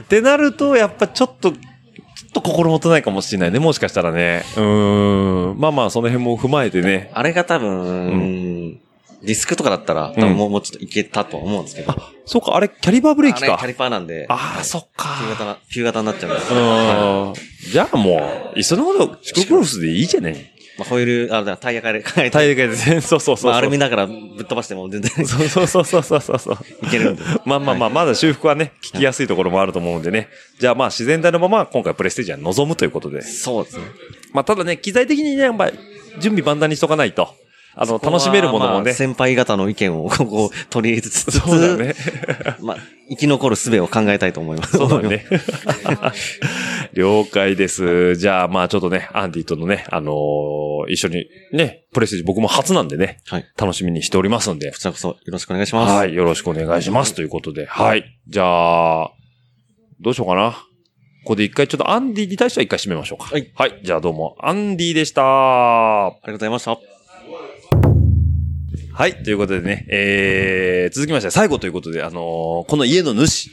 ってなると、やっぱちょっと、ちょっと心もとないかもしれないね。もしかしたらね。うーん。まあまあ、その辺も踏まえてね。あれが多分、ディスクとかだったら、多分もう,、もうちょっといけたとは思うんですけど。そうか、あれ、キャリバーブレーキかあれキャ。リパーなんで、ああ、そっか。旧型な、旧型になっちゃうんで。うん。じゃあもう、いっそのこと、シクロクロスでいいじゃね？まあ、ホイール、あ、だタイヤ変え、変ええ。て、タイヤが全そうそうそう。まあ、アルミだからぶっ飛ばしても全然そうそうそうそうそうそうそう。いけるんで。まあまあまあ、まだ修復はね、聞きやすいところもあると思うんでね。じゃあまあ、自然体のまま、今回プレステージは望むということで。そうですね。まあ、ただね、機材的にね、やっぱり、準備万端にしとかないと。あの、楽しめるものもね。まあ先輩方の意見をここ取り入れつつ、そうだね。まあ、生き残る術を考えたいと思います。そうだね。了解です。じゃあ、まあちょっとね、アンディとのね、あのー一緒にね、プレステージ僕も初なんでね、はい。楽しみにしておりますんでこ。ちらこそよろしくお願いします。はい、よろしくお願いします。ということで、はい。じゃあ、どうしようかな。ここで一回ちょっとアンディに対しては一回締めましょうか。はい。はい。じゃあどうも、アンディでした。ありがとうございました。はい。ということでね、えー、続きまして最後ということで、あのーこの家の主、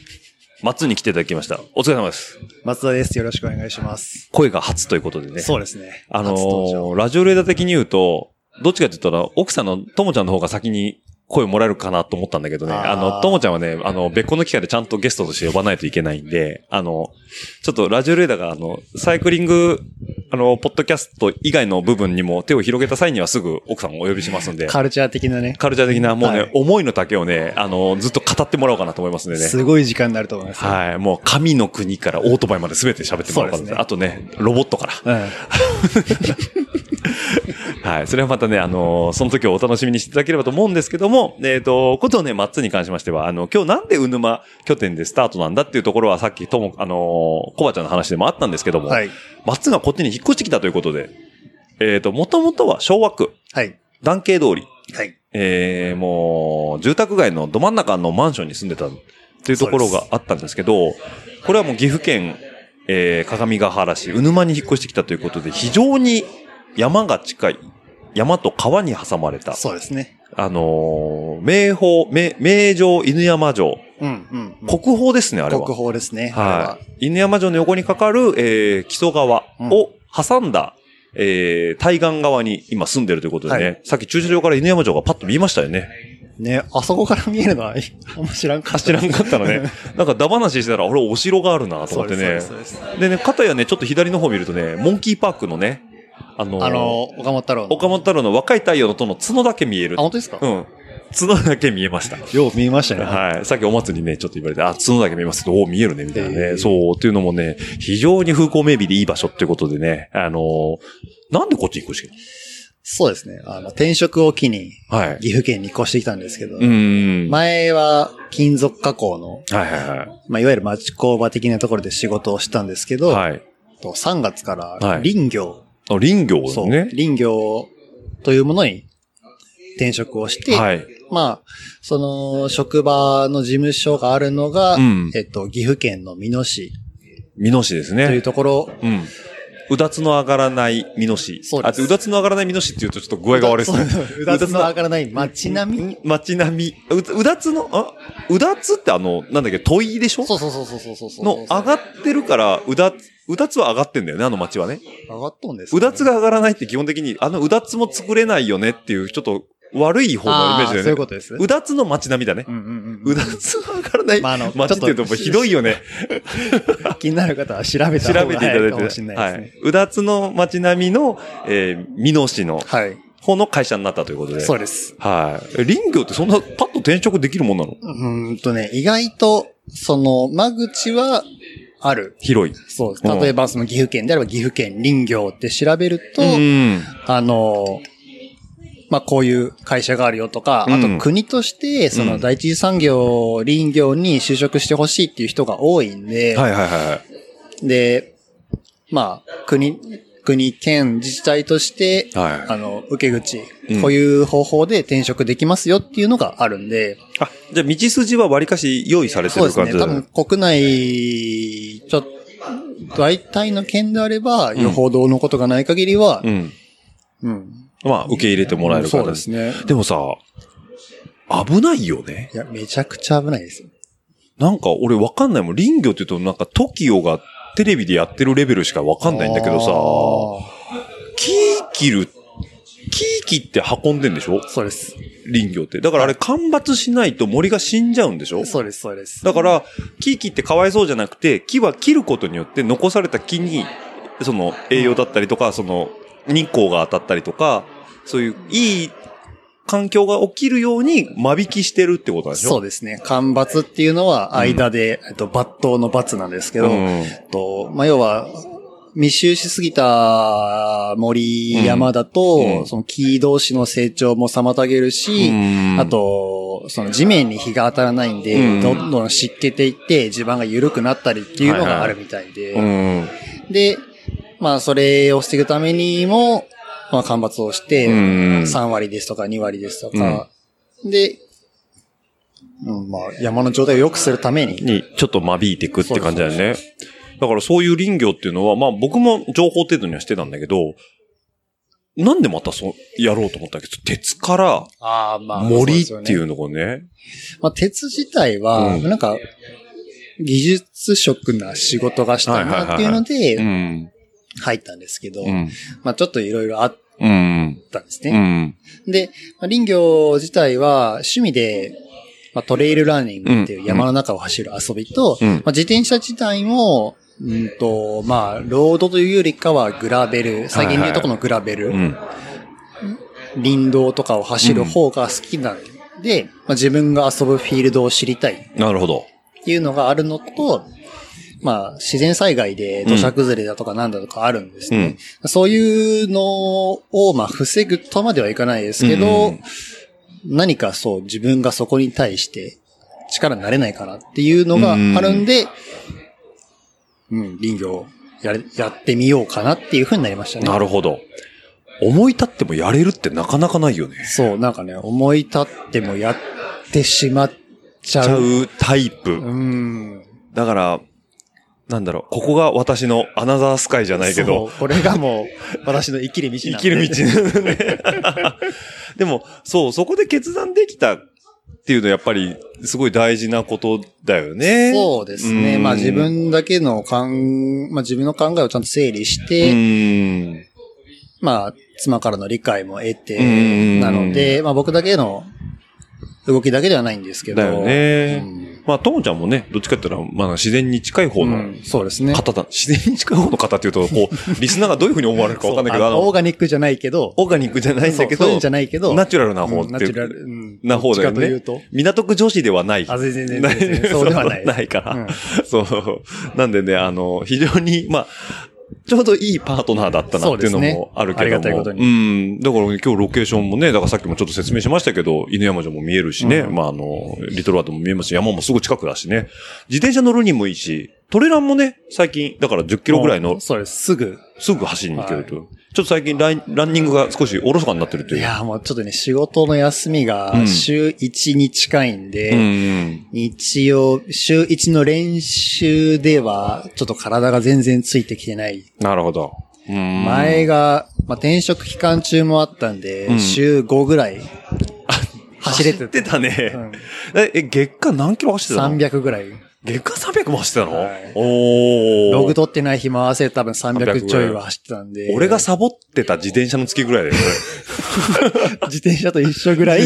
松に来ていただきました。お疲れ様です。松田です。よろしくお願いします。声が初ということでね。そうですね。あのーラジオレーダー的に言うと、どっちかって言ったら、奥さんのともちゃんの方が先に声もらえるかなと思ったんだけどね。あの、ともちゃんはね、あの、別個の機会でちゃんとゲストとして呼ばないといけないんで、あの、ちょっとラジオレーダーが、あの、サイクリング、あの、ポッドキャスト以外の部分にも手を広げた際にはすぐ奥さんをお呼びしますんで。カルチャー的なね、カルチャー的な、もうね、はい思いの丈をね、あの、ずっと語ってもらおうかなと思いますんでね。すごい時間になると思います。はい。もう、神の国からオートバイまで全て喋ってもらおうかなねあとね、ロボットから。うん。はい。それはまたね、あのーその時をお楽しみにしていただければと思うんですけども、えっ、と、ことね、マッツに関しましては、あの、今日なんでうぬま拠点でスタートなんだっていうところはさっきとも、あのーコバちゃんの話でもあったんですけども、はい。マッツがこっちに引っ越してきたということで、えっ、と、もともとは昭和区、はい。通り、はい。えー、もう、住宅街のど真ん中のマンションに住んでたっていうところがあったんですけど、これはもう岐阜県、えー、鏡ヶ原市、うぬまに引っ越してきたということで、非常に山が近い、山と川に挟まれた、そうですね。あのー名峰、名、名城犬山城うん、うん。うん国宝ですね、あれは。国宝ですね。はい。犬山城の横にかかる、えー、木曽川を挟んだ、えー、対岸側に今住んでるということでね、はいさっき駐車場から犬山城がパッと見えましたよね。ね、あそこから見えるのは、あんま知らんかった。知らんかったのね。なんかダ話してたら、俺お城があるなと思ってね。そうですそうですそうでね、片やね、ちょっと左の方見るとね、モンキーパークのね、あのーあの、岡本太郎の。岡本太郎の若い太陽のとの角だけ見えるあ、。本当ですか？うん。角だけ見えました。よう見えましたね。はい。さっきお祭りね、ちょっと言われて、あ、角だけ見えますけど、お見えるね、みたいなね。えーそう、っていうのもね、非常に風光明媚でいい場所っていうことでね、あのーなんでこっち行くしそうですね。あの、転職を機に、はい。岐阜県に越してきたんですけど、うーん。前は金属加工の、はいはいはい。まあ、いわゆる町工場的なところで仕事をしたんですけど、はい。と3月かはらい林業、あ、林業そう、ね。林業というものに転職をして、はい。まあ、その、職場の事務所があるのが、うんえっと、岐阜県の美濃市美濃市ですというね。ところ、うん。うだつの上がらない美濃市。そうですあ、うだつの上がらない美濃市って言うとちょっと具合が悪いですね。うだつの上がらない街並み？街並み。う、うだつの、あ、うだつってあの、なんだっけ、問いでしょ？そうそうそうそうそうそうそう。の上がってるから、うだつ、うだつは上がってんだよね、あの街はね。上がっとんです、うだつが上がらないって基本的に、あのうだつも作れないよねっていう、ちょっと悪い方のイメージだよね。そういうことですうだつの街並みだねう。んうんうん。うだつが上がらないまああの 街っていうとひどいよね。気になる方は調べた調方がべていただいて。早いかもしれないはいですね。。うだつの街並みの、えー、美濃市のはい。方の会社になったということで。そうです。はい。え林業ってそんなパッと転職できるもんなの？うーんとね、意外と、その、間口はある。広い。そう例えば、その岐阜県であれば岐阜県林業って調べると、うん。あの、まあ、こういう会社があるよとか、あうんと国として、そうのん第一次産業、林業に就職してほしいっていう人が多いんで、はいはいはい。で、まあ、国、国、県、自治体として、はいあの、受け口、うんこういう方法で転職できますよっていうのがあるんで、あ、じゃあ道筋は割かし用意されてそうですね。多分国内、ちょっと、大体の県であれば、んよほどのことがない限りはう、ん。うん。まあ、受け入れてもらえるから。そうですね。でもさ、危ないよね。いや、めちゃくちゃ危ないですよ。なんか俺わかんないもん。林業って言うとなんか TOKIO がテレビでやってるレベルしかわかんないんだけどさ、木切る、木切って運んでんでしょ？そうです。林業って。だからあれ間伐しないと森が死んじゃうんでしょ？そうです、そうです。だから、木切ってかわいそうじゃなくて、木は切ることによって残された木に、その栄養だったりとか、その日光が当たったりとか、そういういい環境が起きるように間引きしてるってことなんでしょ？そうですね。間伐っていうのは間で、えっと、抜刀の抜なんですけど、うん。えっと、まあ、要は、密集しすぎた森山だと、うん。その木同士の成長も妨げるし、うん。あと、その地面に日が当たらないんで、うん。どんどん湿気ていって地盤が緩くなったりっていうのがあるみたいで、うん。で、まあそれを防ぐためにも、まあ間伐をして、うん。3割ですとか2割ですとか、で、うん、まあ山の状態を良くするために、に、ちょっと間引いていくって感じだよね。だからそういう林業っていうのは、まあ僕も情報程度にはしてたんだけど、なんでまたそう、やろうと思ったっけ？ど、鉄からああ、ま森っていうのがね。まあ鉄自体は、うん。なんか、技術職な仕事がしたいなっていうのうで、ん。入ったんですけど、うん。まあちょっといろいろあっうん。たんですうね。ん。で、まあ林業自体は趣味で、まあ、トレイルランニングっていう山の中を走る遊びと、うんまあ、自転車自体も、うんと、まあ、ロードというよりかはグラベル、最近でいうとこのグラベル、うん。林道とかを走る方が好きなんで、まあ、自分が遊ぶフィールドを知りたいっなるほど。ていうのがあるのと、まあ、自然災害で土砂崩れだとかなんだとかあるんですね。そういうのを、まあ、防ぐとまではいかないですけど、うん何かそう、自分がそこに対して力になれないかなっていうのがあるんで、うん、林業やれ、やってみようかなっていうふうになりましたね。なるほど。思い立ってもやれるってなかなかないよね。そう、なんかね、思い立ってもやってしまっちゃちゃう。うタイプ。うん。だから、なんだろう、ここが私のアナザースカイじゃないけど。これがもう、私の生きる道なんで生きる道ね。でも、そう、そこで決断できたっていうのはやっぱりすごい大事なことだよね。そうですね。うんまあ自分だけの考え、まあ自分の考えをちゃんと整理しうて、ん。まあ妻からの理解も得うんて、なので、まあ僕だけの動きだけではないんですけど。だよね。うんまあ、ともちゃんもね、どっちかって言ったら、まあ、自然に近い方のうんそうですね。方だ。自然に近い方の方っていうと、こう、リスナーがどういうふうに思われるかわかんないけど、あのオーの、ガニックじゃないけど、オーガニックじゃないんだけどそうじ、ゃないけど、ナチュラルな方うんっていうナチュラル、うんな方だよね。港区女子ではない。あ、全然全然。そうではない。ないから。うんそう。なんでね、あの、非常に、まあ、ちょうどいいパートナーだったなっていうのもあるけども。ねありがたいことにうん。だから今日ロケーションもね、だからさっきもちょっと説明しましたけど、犬山城も見えるしね、うんまああの、リトルワードも見えますし、山もすぐ近くだしね。自転車乗るにもいいし、トレランもね、最近、だから10キロぐらいの、そうです。すぐ。すぐ走りに行けると。ちょっと最近ラインランニングが少しおろそかになってるという。いや、もうちょっとね、仕事の休みがうん週1に近いんで、うんうん。日曜、週1の練習では、ちょっと体が全然ついてきてない。なるほど。うん前が、まあ、転職期間中もあったんで、うん週5ぐらい走れて走ってたね。うんえ、え月間何キロ走ってたの？300ぐらい。月間300も走ってたの、はいおー。ログ取ってない日も合わせて多分300ちょいは走ってたんで。俺がサボってた自転車の月ぐらいだよね。自転車と一緒ぐらい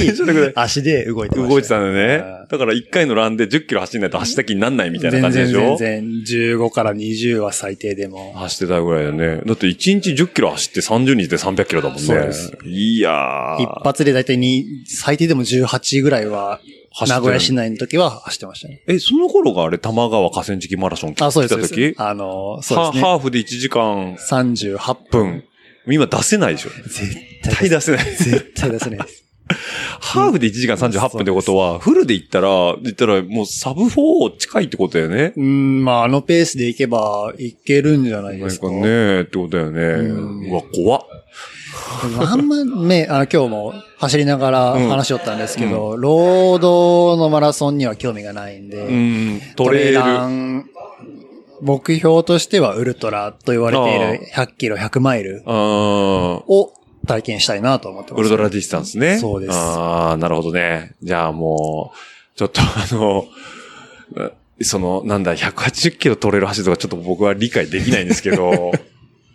足で動いてました。動いてたんだよねうん。だから1回のランで10キロ走んないと走った気になんないみたいな全然感じでしょ？全然、15から20は最低でも。走ってたぐらいだよね。だって1日10キロ走って30日で300キロだもんね。そうですいやー。一発でだいたいに、最低でも18ぐらいは、名古屋市内の時は走ってましたね。え、その頃があれ、玉川河川敷マラソン来あ、そうです。です時あの、そうですね。ハハーフで1時間38分。分。今出せないでしょ。絶絶対出せない。絶対出せないです。ハーフで1時間38分ってことは、フルで行ったら、言ったらもうサブ4近いってことだよね。うん、まあ、あのペースでいけば、いけるんじゃないですか。なんかね、ってことだよね。うんうわ、怖っ。あんまね、あの、今日も走りながらうん話しよったんですけど、ロードのマラソンには興味がないんで、うん、トレイル。ラン、目標としてはウルトラと言われている100キロ、100マイルを体験したいなと思ってます。ウルトラディスタンスね。そうですああ、なるほどね。じゃあもう、ちょっとあの、その、なんだ、180キロ取れる走るとかちょっと僕は理解できないんですけど、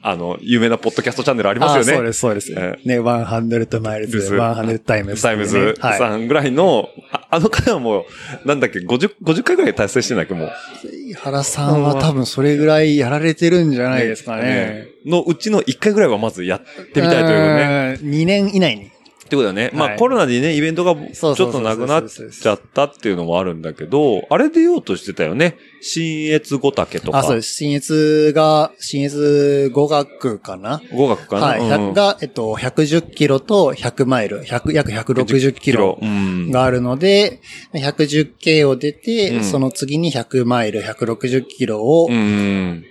あの、有名なポッドキャストチャンネルありますよね。あそうです、そうです。えね、100マイルズ、です100タイムズ、タイムズはい。さんぐらいの、ああの方はもう、なんだっけ、50、50回ぐらい達成してんだっけ、もう。井原さんは多分それぐらいやられてるんじゃないですかね。のうちの1回ぐらいはまずやってみたいという。ね。2年以内に。ってことだね。まあはいコロナでね、イベントがちょっとなくなっちゃったっていうのもあるんだけど、あれ出ようとしてたよね。新越五岳とか。あ、そうです。新越が、新越語学かな？語学かな？はい。うん100が、えっと、110キロと100マイル、100、約160キロうん。があるので、110系を出て、うんその次に100マイル、160キロをう、ん。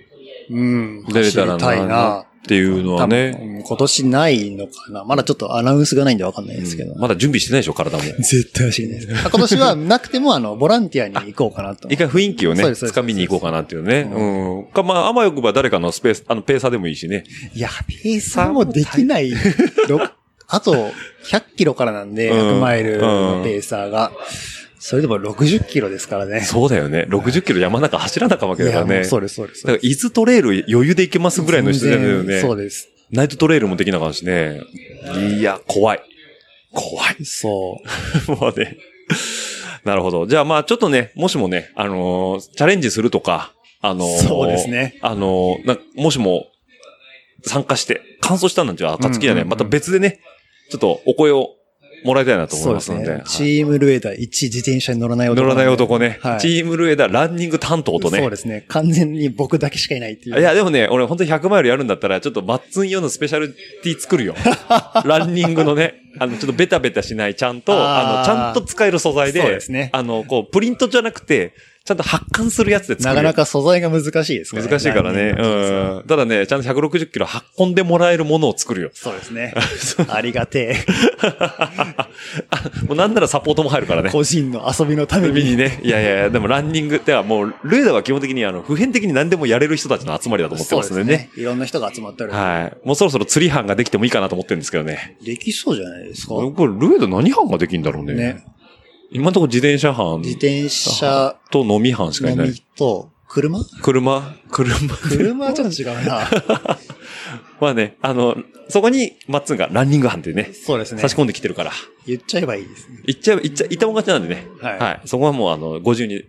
うん、走りたいなな。っていうのは多ね。今年ないのかなまだちょっとアナウンスがないんでわかんないですけど。うんまだ準備してないでしょ、体も。絶対走りないです。あ今年はなくても、あの、ボランティアに行こうかなと。一回雰囲気をね、掴みに行こうかなっていうね。ううん。か、まあ、あまよくば誰かのスペース、あの、ペーサーでもいいしね。いや、ペーサーもできない。ろあと、100キロからなんで、うん100マイルのペーサーが。それでも60キロですからね。そうだよね。60キロ山中走らなかわけいや、だからね。そうです、そうです。だから、伊豆トレイル余裕で行けますぐらいの自然だよね。そうです。ナイトトレイルもできなかったしね。いや、怖い。怖い。そ もうね。なるほど。じゃあまあちょっとね、もしもね、あのーチャレンジするとか、あのーそうですね。あのーな、もしも参加して、完走したんなんじゃ、暁じゃね、うんうんうんまた別でね、ちょっとお声をもらいたいなう。と思そいうますので。ですねは。いチームルエダ一自転車に乗らない男乗ら。ない男ね。はい。チームルエダ、ランニング担当とね。そうですね。完全に僕だけしかいないっていう。いや、でもね、俺本当に100マイルやるんだったら、ちょっとマッツン用のスペシャルティー作るよ。ランニングのね、あの、ちょっとベタベタしない、ちゃんと、あの、ちゃんと使える素材で、そうですねあの、こう、プリントじゃなくて、ちゃんと発汗するやつで作るよ。なかなか素材が難しいですからね。難しいからね。うん。ただね、ちゃんと160キロ運んでもらえるものを作るよ。そうですね。ありがて もうなんならサポートも入るからえ。ね。個人の遊びのために。海にね。いやいやいや、でもランニングってはもう、ルエダは基本的にあの、普遍的に何でもやれる人たちの集まりだと思ってますんでね。いろんな人が集まってる。はい。もうそろそろ釣り班ができてもいいかなと思ってるんですけどね。できそうじゃないですか。これ、ルエダ何班ができんだろうね。ね。今のところ自転車班自転車と飲み班しかいないのみ。と、車？車？車車はちょっと違うな。まあね、あの、そこに、マッツンがランニング班ってね、そうですね差し。込んできてるから。言っちゃえばいいですね。行っちゃえば、行っちゃ、行ったもん勝ちなんでね。はいはい。そこはもう、あの、50に、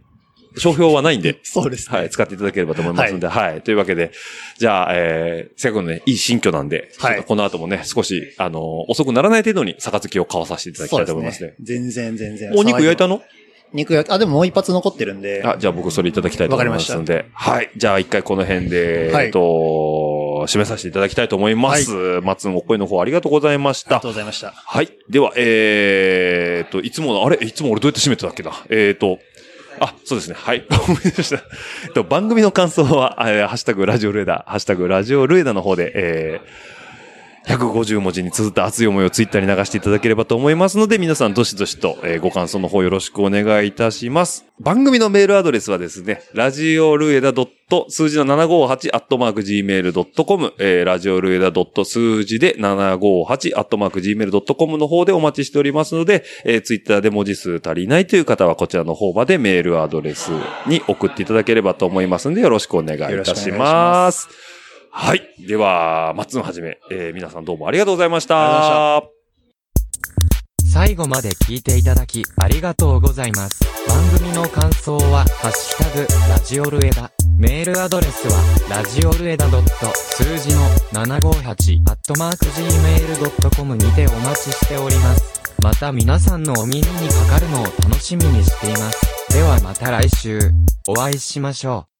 商標はないんで、そうですね。はい、使っていただければと思いますので、はい。というわけで、じゃあ、えー、せっかくのね、いい新居なんで、はいこの後もね、少し、あの、遅くならない程度に、杯を買わさせていただきたいと思いますね。全然全然。お肉焼いたの？肉焼き、あ、でももう一発残ってるんで。あ、じゃあ僕それいただきたいと思いますので。はい。じゃあ一回この辺で、はいえっと、締めさせていただきたいと思います。松のお声の方ありがとうございましたありがと。うございました。はい。では、えーっと、いつもの、あれ？いつも俺どうやって締めてたっけな？えーっと、あ、そうですね。はい。思い出した。と、番組の感想は、えーハッシュタグラジオルエダ、ハッシュタグラジオルエダの方で、えー150文字に綴った熱い思いをツイッターに流していただければと思いますので、皆さんどしどしと、ご感想の方よろしくお願いいたします。番組のメールアドレスはですね、ラジオルエダ数字の758アットマーク gmail.com、えー、ラジオルエダ数字で758アットマーク gmail.com の方でお待ちしておりますので、えー、ツイッターで文字数足りないという方はこちらの方までメールアドレスに送っていただければと思いますので、よろしくお願いいたし。ますはい。では、マッツンはじめ、えー皆さんどうもありがとうございました。最後まで聞いていただきありがとうございます。番組の感想は、ハッシュタグ、ラジオルエダ。メールアドレスは、ラジオルエダ数字の758、アットマーク gmail.com にてお待ちしております。また皆さんのお耳にかかるのを楽しみにしています。ではまた来週、お会いしましょう。